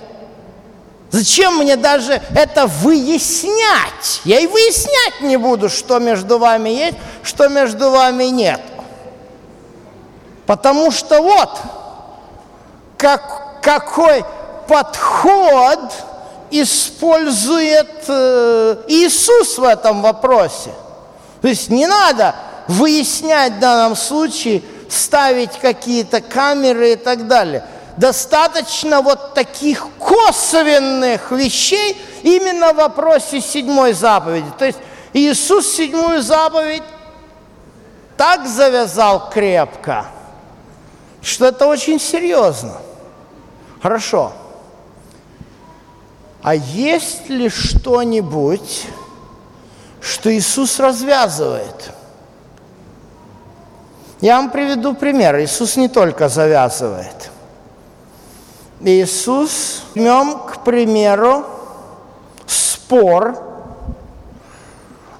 Зачем мне даже это выяснять? Я и выяснять не буду, что между вами есть, что между вами нет. Потому что вот как, какой подход использует э, Иисус в этом вопросе. То есть не надо выяснять в данном случае, ставить какие-то камеры и так далее. Достаточно вот таких косвенных вещей именно в вопросе седьмой заповеди. То есть Иисус седьмую заповедь так завязал крепко, что это очень серьезно. Хорошо. А есть ли что-нибудь, что Иисус развязывает? Я вам приведу пример. Иисус не только завязывает. Иисус, возьмем, к примеру, спор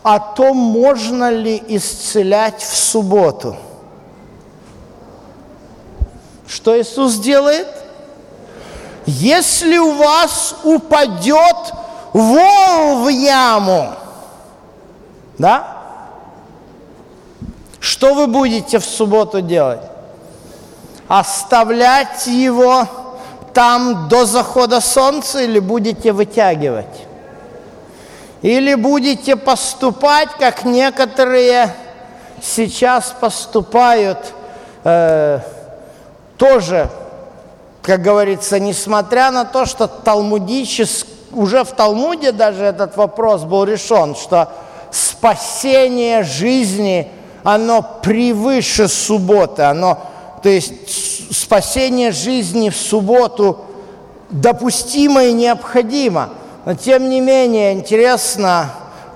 о том, можно ли исцелять в субботу. Что Иисус делает? Если у вас упадет вол в яму, да? Что вы будете в субботу делать? Оставлять его там до захода солнца или будете вытягивать? Или будете поступать, как некоторые сейчас поступают, э, тоже как говорится, несмотря на то, что талмудически, уже в Талмуде даже этот вопрос был решен, что спасение жизни, оно превыше субботы, оно, то есть спасение жизни в субботу допустимо и необходимо. Но тем не менее интересно,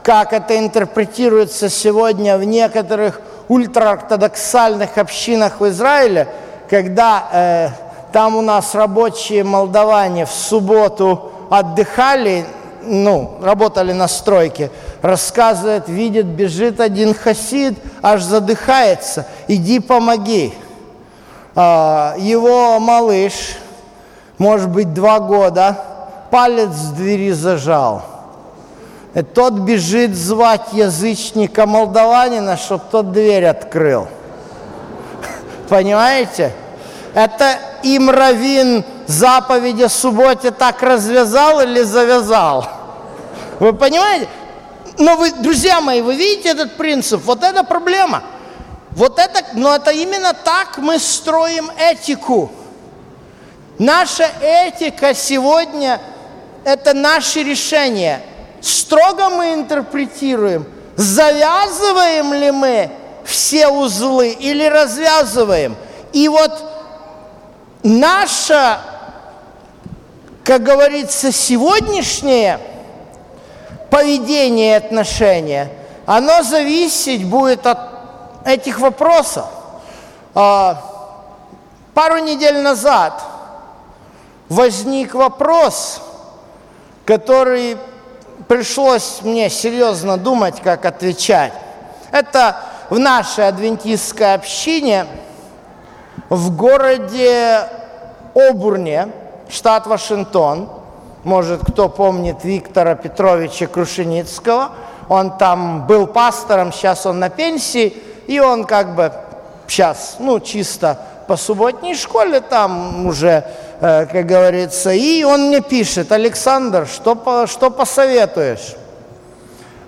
как это интерпретируется сегодня в некоторых ультраортодоксальных общинах в Израиле, когда э, там у нас рабочие молдаване в субботу отдыхали, ну, работали на стройке, рассказывает, видит, бежит один хасид, аж задыхается, иди помоги. А, его малыш, может быть, два года, палец в двери зажал. И тот бежит звать язычника молдаванина, чтобы тот дверь открыл. Понимаете? Это им равин заповеди субботе так развязал или завязал? Вы понимаете? Но вы, друзья мои, вы видите этот принцип? Вот это проблема. Вот это, но это именно так мы строим этику. Наша этика сегодня – это наши решения. Строго мы интерпретируем, завязываем ли мы все узлы или развязываем. И вот наше, как говорится, сегодняшнее поведение и отношение, оно зависеть будет от этих вопросов. А, пару недель назад возник вопрос, который пришлось мне серьезно думать, как отвечать. Это в нашей адвентистской общине в городе Обурне, штат Вашингтон. Может, кто помнит Виктора Петровича Крушеницкого. Он там был пастором, сейчас он на пенсии, и он как бы сейчас, ну, чисто по субботней школе там уже Э, как говорится. И он мне пишет, Александр, что, что посоветуешь?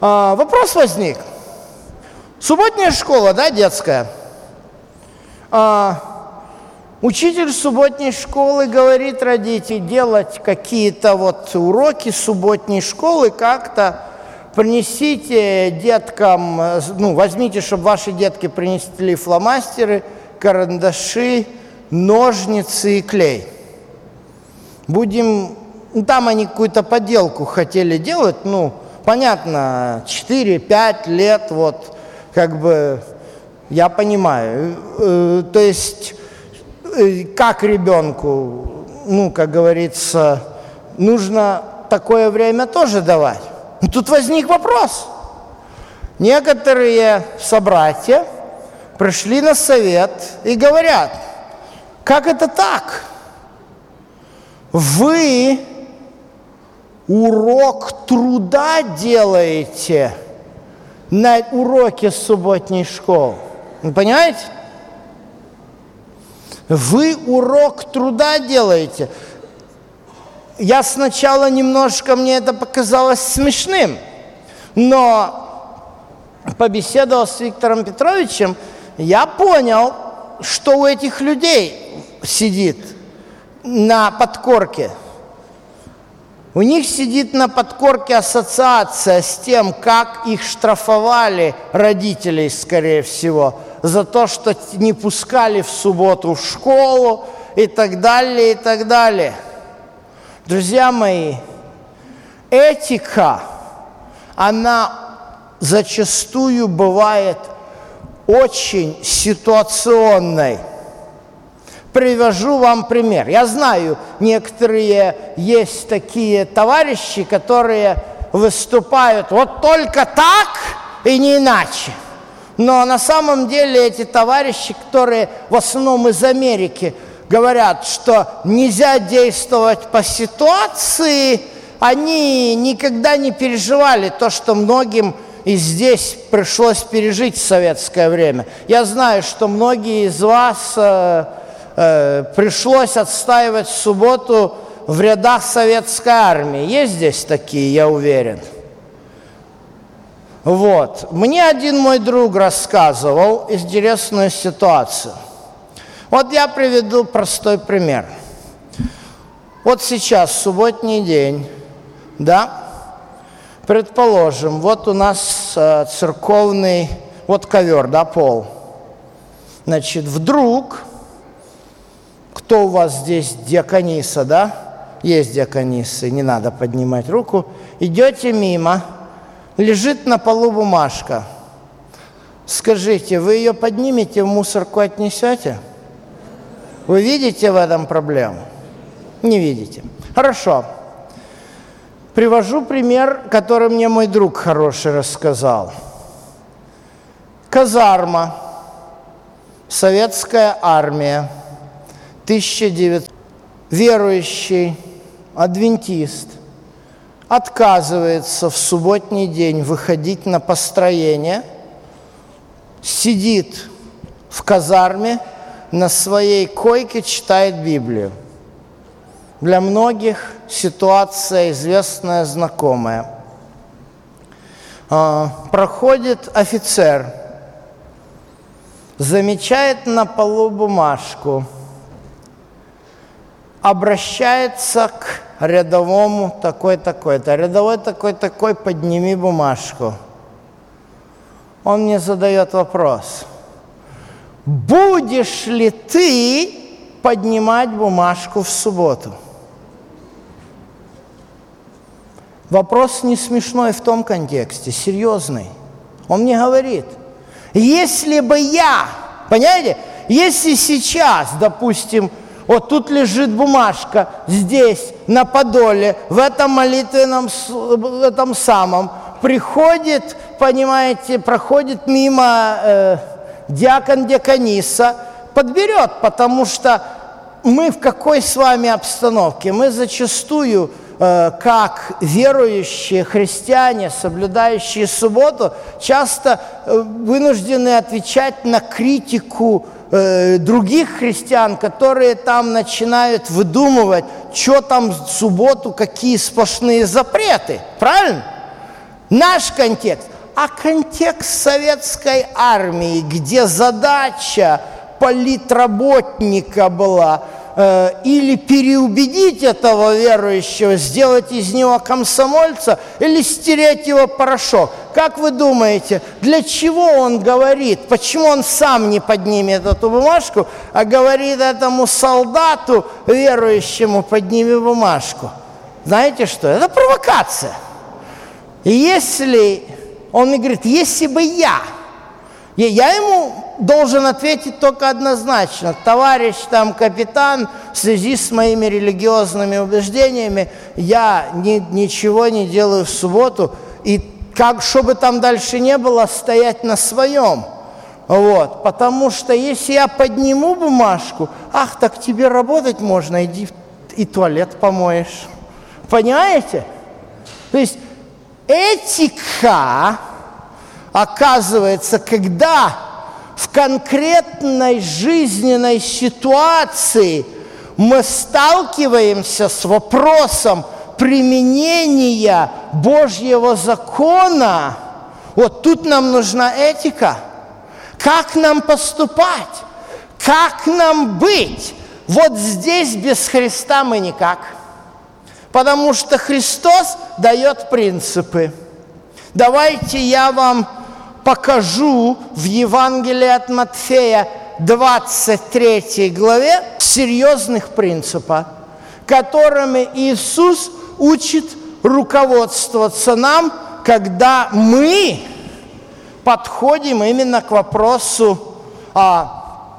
А, вопрос возник. Субботняя школа, да, детская? А, учитель субботней школы говорит родителям делать какие-то вот уроки субботней школы как-то, принесите деткам, ну, возьмите, чтобы ваши детки принесли фломастеры, карандаши, ножницы и клей. Будем, ну, там они какую-то поделку хотели делать, ну, понятно, 4-5 лет, вот, как бы, я понимаю. Э, то есть, э, как ребенку, ну, как говорится, нужно такое время тоже давать. Тут возник вопрос. Некоторые собратья пришли на совет и говорят, как это так? Вы урок труда делаете на уроке субботней школы. Понимаете? Вы урок труда делаете. Я сначала немножко, мне это показалось смешным, но побеседовал с Виктором Петровичем, я понял, что у этих людей сидит – на подкорке. У них сидит на подкорке ассоциация с тем, как их штрафовали родителей, скорее всего, за то, что не пускали в субботу в школу и так далее, и так далее. Друзья мои, этика, она зачастую бывает очень ситуационной – Привожу вам пример. Я знаю, некоторые есть такие товарищи, которые выступают вот только так и не иначе. Но на самом деле эти товарищи, которые в основном из Америки, говорят, что нельзя действовать по ситуации, они никогда не переживали то, что многим и здесь пришлось пережить в советское время. Я знаю, что многие из вас э, э, пришлось отстаивать субботу в рядах советской армии. Есть здесь такие, я уверен. Вот. Мне один мой друг рассказывал интересную ситуацию. Вот я приведу простой пример. Вот сейчас субботний день, да, предположим, вот у нас э, церковный, вот ковер, да, пол. Значит, вдруг кто у вас здесь диакониса, да? есть диаконисы, не надо поднимать руку. Идете мимо, лежит на полу бумажка. Скажите, вы ее поднимете, в мусорку отнесете? Вы видите в этом проблему? Не видите. Хорошо. Привожу пример, который мне мой друг хороший рассказал. Казарма, советская армия, 1900 верующий адвентист отказывается в субботний день выходить на построение, сидит в казарме, на своей койке читает Библию. Для многих ситуация известная, знакомая. А, проходит офицер, замечает на полу бумажку – обращается к рядовому такой-такой-то. Рядовой такой-такой, подними бумажку. Он мне задает вопрос. Будешь ли ты поднимать бумажку в субботу? Вопрос не смешной в том контексте, серьезный. Он мне говорит, если бы я, понимаете, если сейчас, допустим, вот тут лежит бумажка, здесь, на подоле, в этом молитвенном, в этом самом. Приходит, понимаете, проходит мимо э, диакон диакониса, подберет, потому что мы в какой с вами обстановке? Мы зачастую, э, как верующие христиане, соблюдающие субботу, часто э, вынуждены отвечать на критику Э, других христиан, которые там начинают выдумывать, что там в субботу, какие сплошные запреты. Правильно? Наш контекст. А контекст советской армии, где задача политработника была – Э, или переубедить этого верующего, сделать из него комсомольца, или стереть его порошок. Как вы думаете, для чего он говорит? Почему он сам не поднимет эту бумажку, а говорит этому солдату верующему, подними бумажку? Знаете что? Это провокация. Если он мне говорит, если бы я, я ему должен ответить только однозначно. Товарищ там капитан, в связи с моими религиозными убеждениями, я ни, ничего не делаю в субботу, и как, что бы там дальше не было, стоять на своем. Вот, потому что если я подниму бумажку, ах, так тебе работать можно, иди и туалет помоешь. Понимаете? То есть этика, оказывается, когда в конкретной жизненной ситуации мы сталкиваемся с вопросом применения Божьего закона, вот тут нам нужна этика. Как нам поступать? Как нам быть? Вот здесь без Христа мы никак. Потому что Христос дает принципы. Давайте я вам покажу в Евангелии от Матфея 23 главе серьезных принципов, которыми Иисус учит руководствоваться нам, когда мы подходим именно к вопросу а,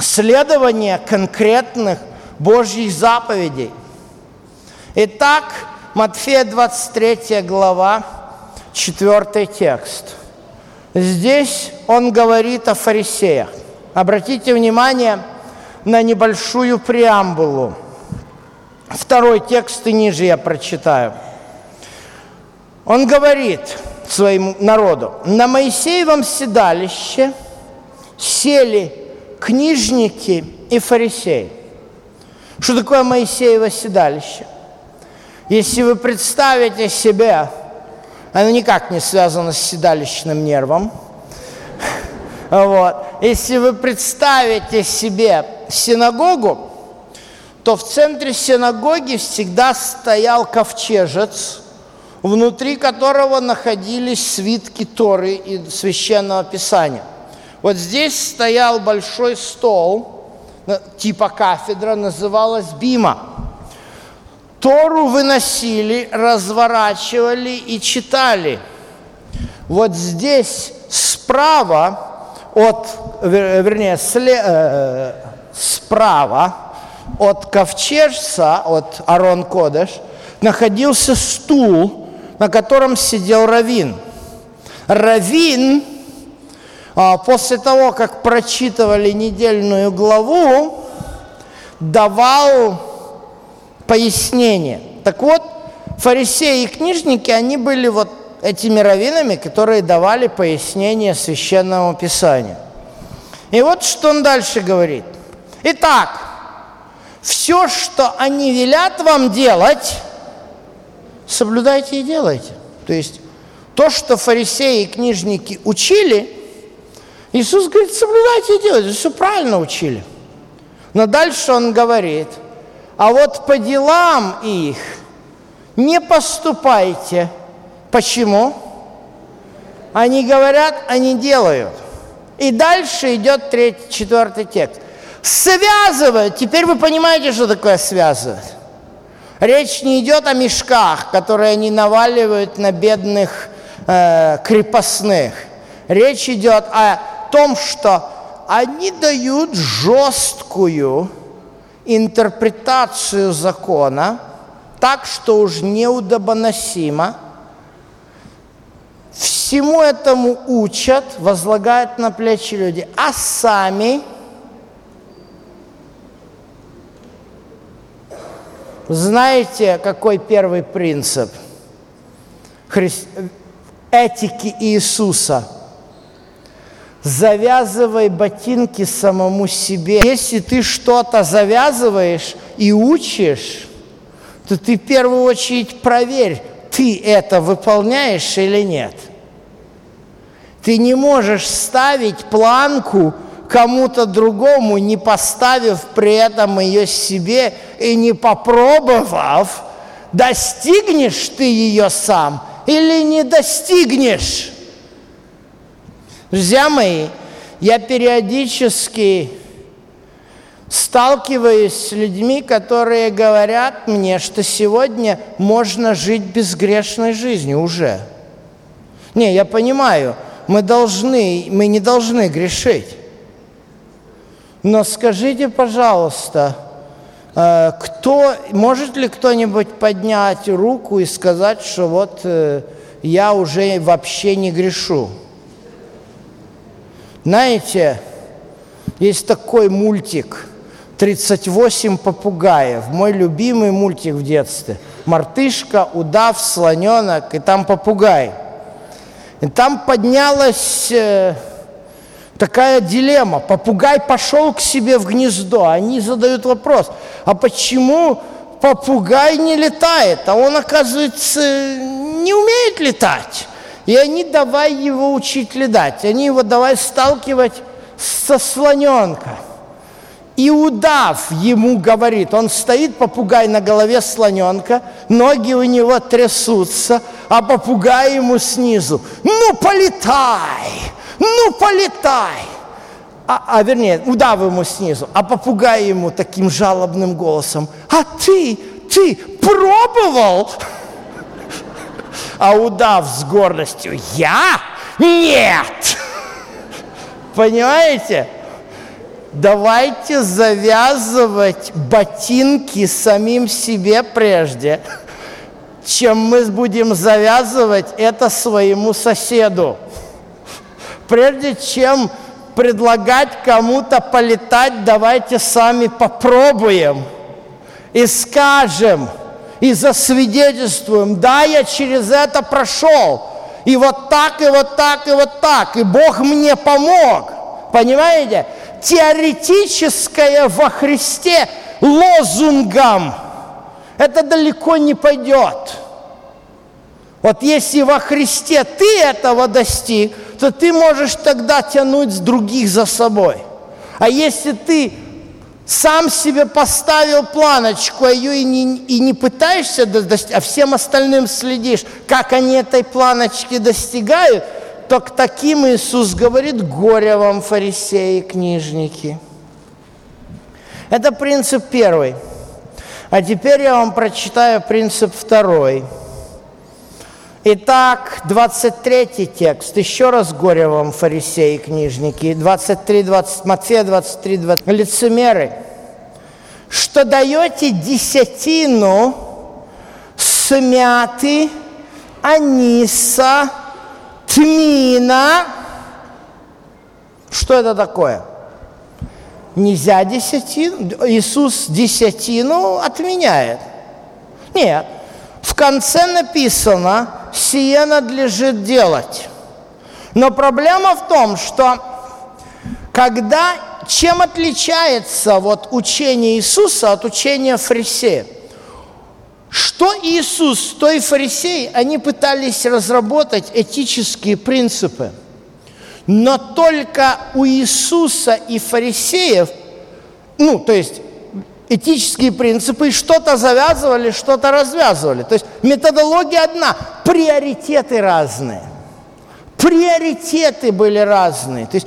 следования конкретных Божьих заповедей. Итак, Матфея 23 глава, 4 текст. Здесь он говорит о фарисеях. Обратите внимание на небольшую преамбулу. Второй текст и ниже я прочитаю. Он говорит своему народу, на Моисеевом седалище сели книжники и фарисеи. Что такое Моисеево седалище? Если вы представите себе оно никак не связано с седалищным нервом. Вот. Если вы представите себе синагогу, то в центре синагоги всегда стоял ковчежец, внутри которого находились свитки Торы и Священного Писания. Вот здесь стоял большой стол, типа кафедра, называлась Бима. Тору выносили, разворачивали и читали. Вот здесь справа от, вернее, сле, э, справа от ковчежца, от Арон Кодеш, находился стул, на котором сидел Равин. Равин, а, после того, как прочитывали недельную главу, давал пояснение. Так вот, фарисеи и книжники, они были вот этими раввинами, которые давали пояснение священному писанию. И вот что он дальше говорит. Итак, все, что они велят вам делать, соблюдайте и делайте. То есть то, что фарисеи и книжники учили, Иисус говорит, соблюдайте и делайте. Все правильно учили. Но дальше он говорит, а вот по делам их не поступайте. Почему? Они говорят, они делают. И дальше идет третий, четвертый текст. Связывают. Теперь вы понимаете, что такое связывать. Речь не идет о мешках, которые они наваливают на бедных э, крепостных. Речь идет о том, что они дают жесткую интерпретацию закона, так, что уж неудобоносимо. Всему этому учат, возлагают на плечи люди, а сами знаете, какой первый принцип Хри... этики Иисуса – завязывай ботинки самому себе. Если ты что-то завязываешь и учишь, то ты в первую очередь проверь, ты это выполняешь или нет. Ты не можешь ставить планку кому-то другому, не поставив при этом ее себе и не попробовав, достигнешь ты ее сам или не достигнешь. Друзья мои, я периодически сталкиваюсь с людьми, которые говорят мне, что сегодня можно жить безгрешной жизнью уже. Не, я понимаю, мы должны, мы не должны грешить. Но скажите, пожалуйста, э, кто, может ли кто-нибудь поднять руку и сказать, что вот э, я уже вообще не грешу? Знаете, есть такой мультик «38 попугаев», мой любимый мультик в детстве. Мартышка, удав, слоненок, и там попугай. И там поднялась э, такая дилемма. Попугай пошел к себе в гнездо. Они задают вопрос, а почему попугай не летает? А он, оказывается, не умеет летать. И они давай его учить летать. Они его давай сталкивать со слоненка. И удав ему говорит, он стоит, попугай на голове слоненка, ноги у него трясутся, а попугай ему снизу, ну полетай, ну полетай. А, а вернее, удав ему снизу, а попугай ему таким жалобным голосом, а ты, ты пробовал? А удав с гордостью, я? Нет! Понимаете? Давайте завязывать ботинки самим себе прежде, чем мы будем завязывать это своему соседу. Прежде чем предлагать кому-то полетать, давайте сами попробуем и скажем – и засвидетельствуем, да, я через это прошел, и вот так, и вот так, и вот так, и Бог мне помог. Понимаете? Теоретическое во Христе лозунгом это далеко не пойдет. Вот если во Христе ты этого достиг, то ты можешь тогда тянуть других за собой. А если ты сам себе поставил планочку, а ее и не, и не пытаешься достичь, а всем остальным следишь, как они этой планочки достигают, то к таким Иисус говорит, горе вам, фарисеи, книжники. Это принцип первый. А теперь я вам прочитаю принцип второй. Итак, 23 текст. Еще раз горе вам, фарисеи и книжники. 23, 20, Матфея 23, 20. Лицемеры, что даете десятину смяты, аниса, тмина. Что это такое? Нельзя десятину. Иисус десятину отменяет. Нет. В конце написано, сие надлежит делать. Но проблема в том, что когда, чем отличается вот учение Иисуса от учения фарисея? Что Иисус, то и фарисеи, они пытались разработать этические принципы. Но только у Иисуса и фарисеев, ну, то есть этические принципы, что-то завязывали, что-то развязывали. То есть методология одна, приоритеты разные. Приоритеты были разные. То есть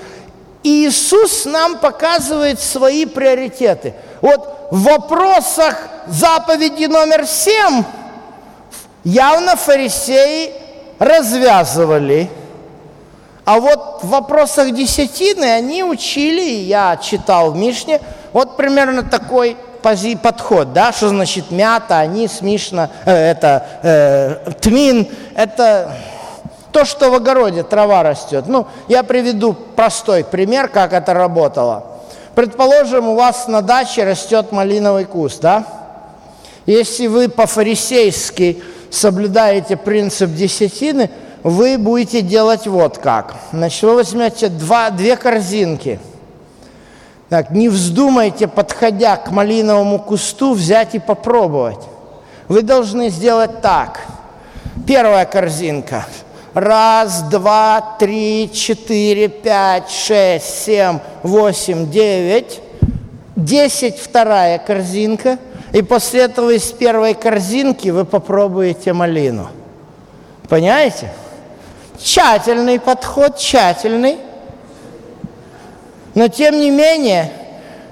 Иисус нам показывает свои приоритеты. Вот в вопросах заповеди номер семь явно фарисеи развязывали. А вот в вопросах десятины они учили, я читал в Мишне, вот примерно такой пози, подход, да, что значит мята, анис, мишна, э, это э, тмин, это то, что в огороде трава растет. Ну, я приведу простой пример, как это работало. Предположим, у вас на даче растет малиновый куст, да? Если вы по-фарисейски соблюдаете принцип десятины, вы будете делать вот как. Значит, вы возьмете два, две корзинки. Так, не вздумайте, подходя к малиновому кусту, взять и попробовать. Вы должны сделать так. Первая корзинка – Раз, два, три, четыре, пять, шесть, семь, восемь, девять. Десять вторая корзинка. И после этого из первой корзинки вы попробуете малину. Понимаете? Тщательный подход, тщательный. Но тем не менее,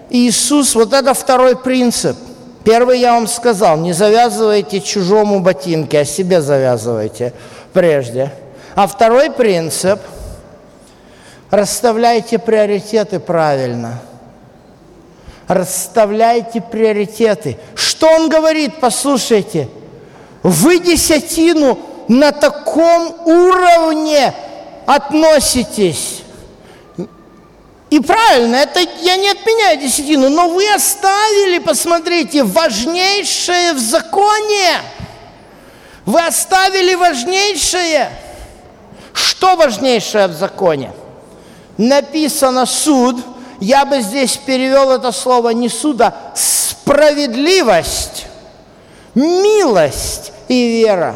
Иисус, вот это второй принцип. Первый я вам сказал, не завязывайте чужому ботинки, а себе завязывайте прежде. А второй принцип – расставляйте приоритеты правильно. Расставляйте приоритеты. Что он говорит? Послушайте. Вы десятину на таком уровне относитесь. И правильно, это я не отменяю десятину, но вы оставили, посмотрите, важнейшее в законе. Вы оставили важнейшее – что важнейшее в законе? Написано суд, я бы здесь перевел это слово не суда, справедливость, милость и вера.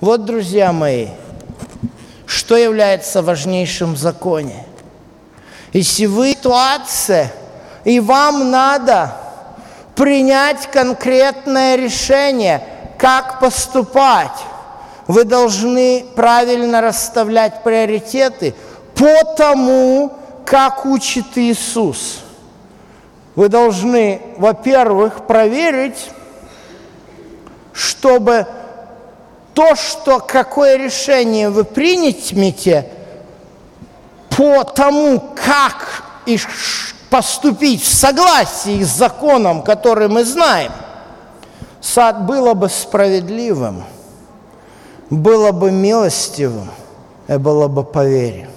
Вот, друзья мои, что является важнейшим в законе. Если вы ситуация, и вам надо принять конкретное решение, как поступать, вы должны правильно расставлять приоритеты по тому, как учит Иисус. Вы должны, во-первых, проверить, чтобы то, что какое решение вы примете по тому, как и поступить в согласии с законом, который мы знаем, было бы справедливым было бы милостивым и было бы по вере.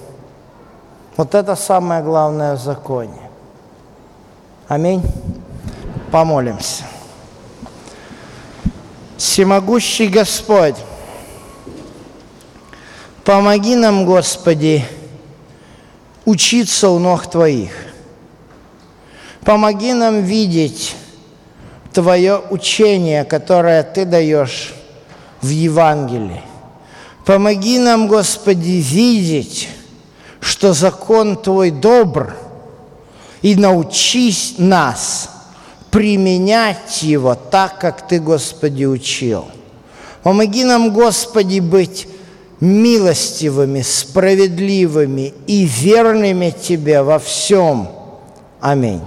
Вот это самое главное в законе. Аминь. Помолимся. Всемогущий Господь, помоги нам, Господи, учиться у ног Твоих. Помоги нам видеть Твое учение, которое Ты даешь в Евангелии. Помоги нам, Господи, видеть, что закон Твой добр, и научись нас применять его так, как Ты, Господи, учил. Помоги нам, Господи, быть милостивыми, справедливыми и верными Тебе во всем. Аминь.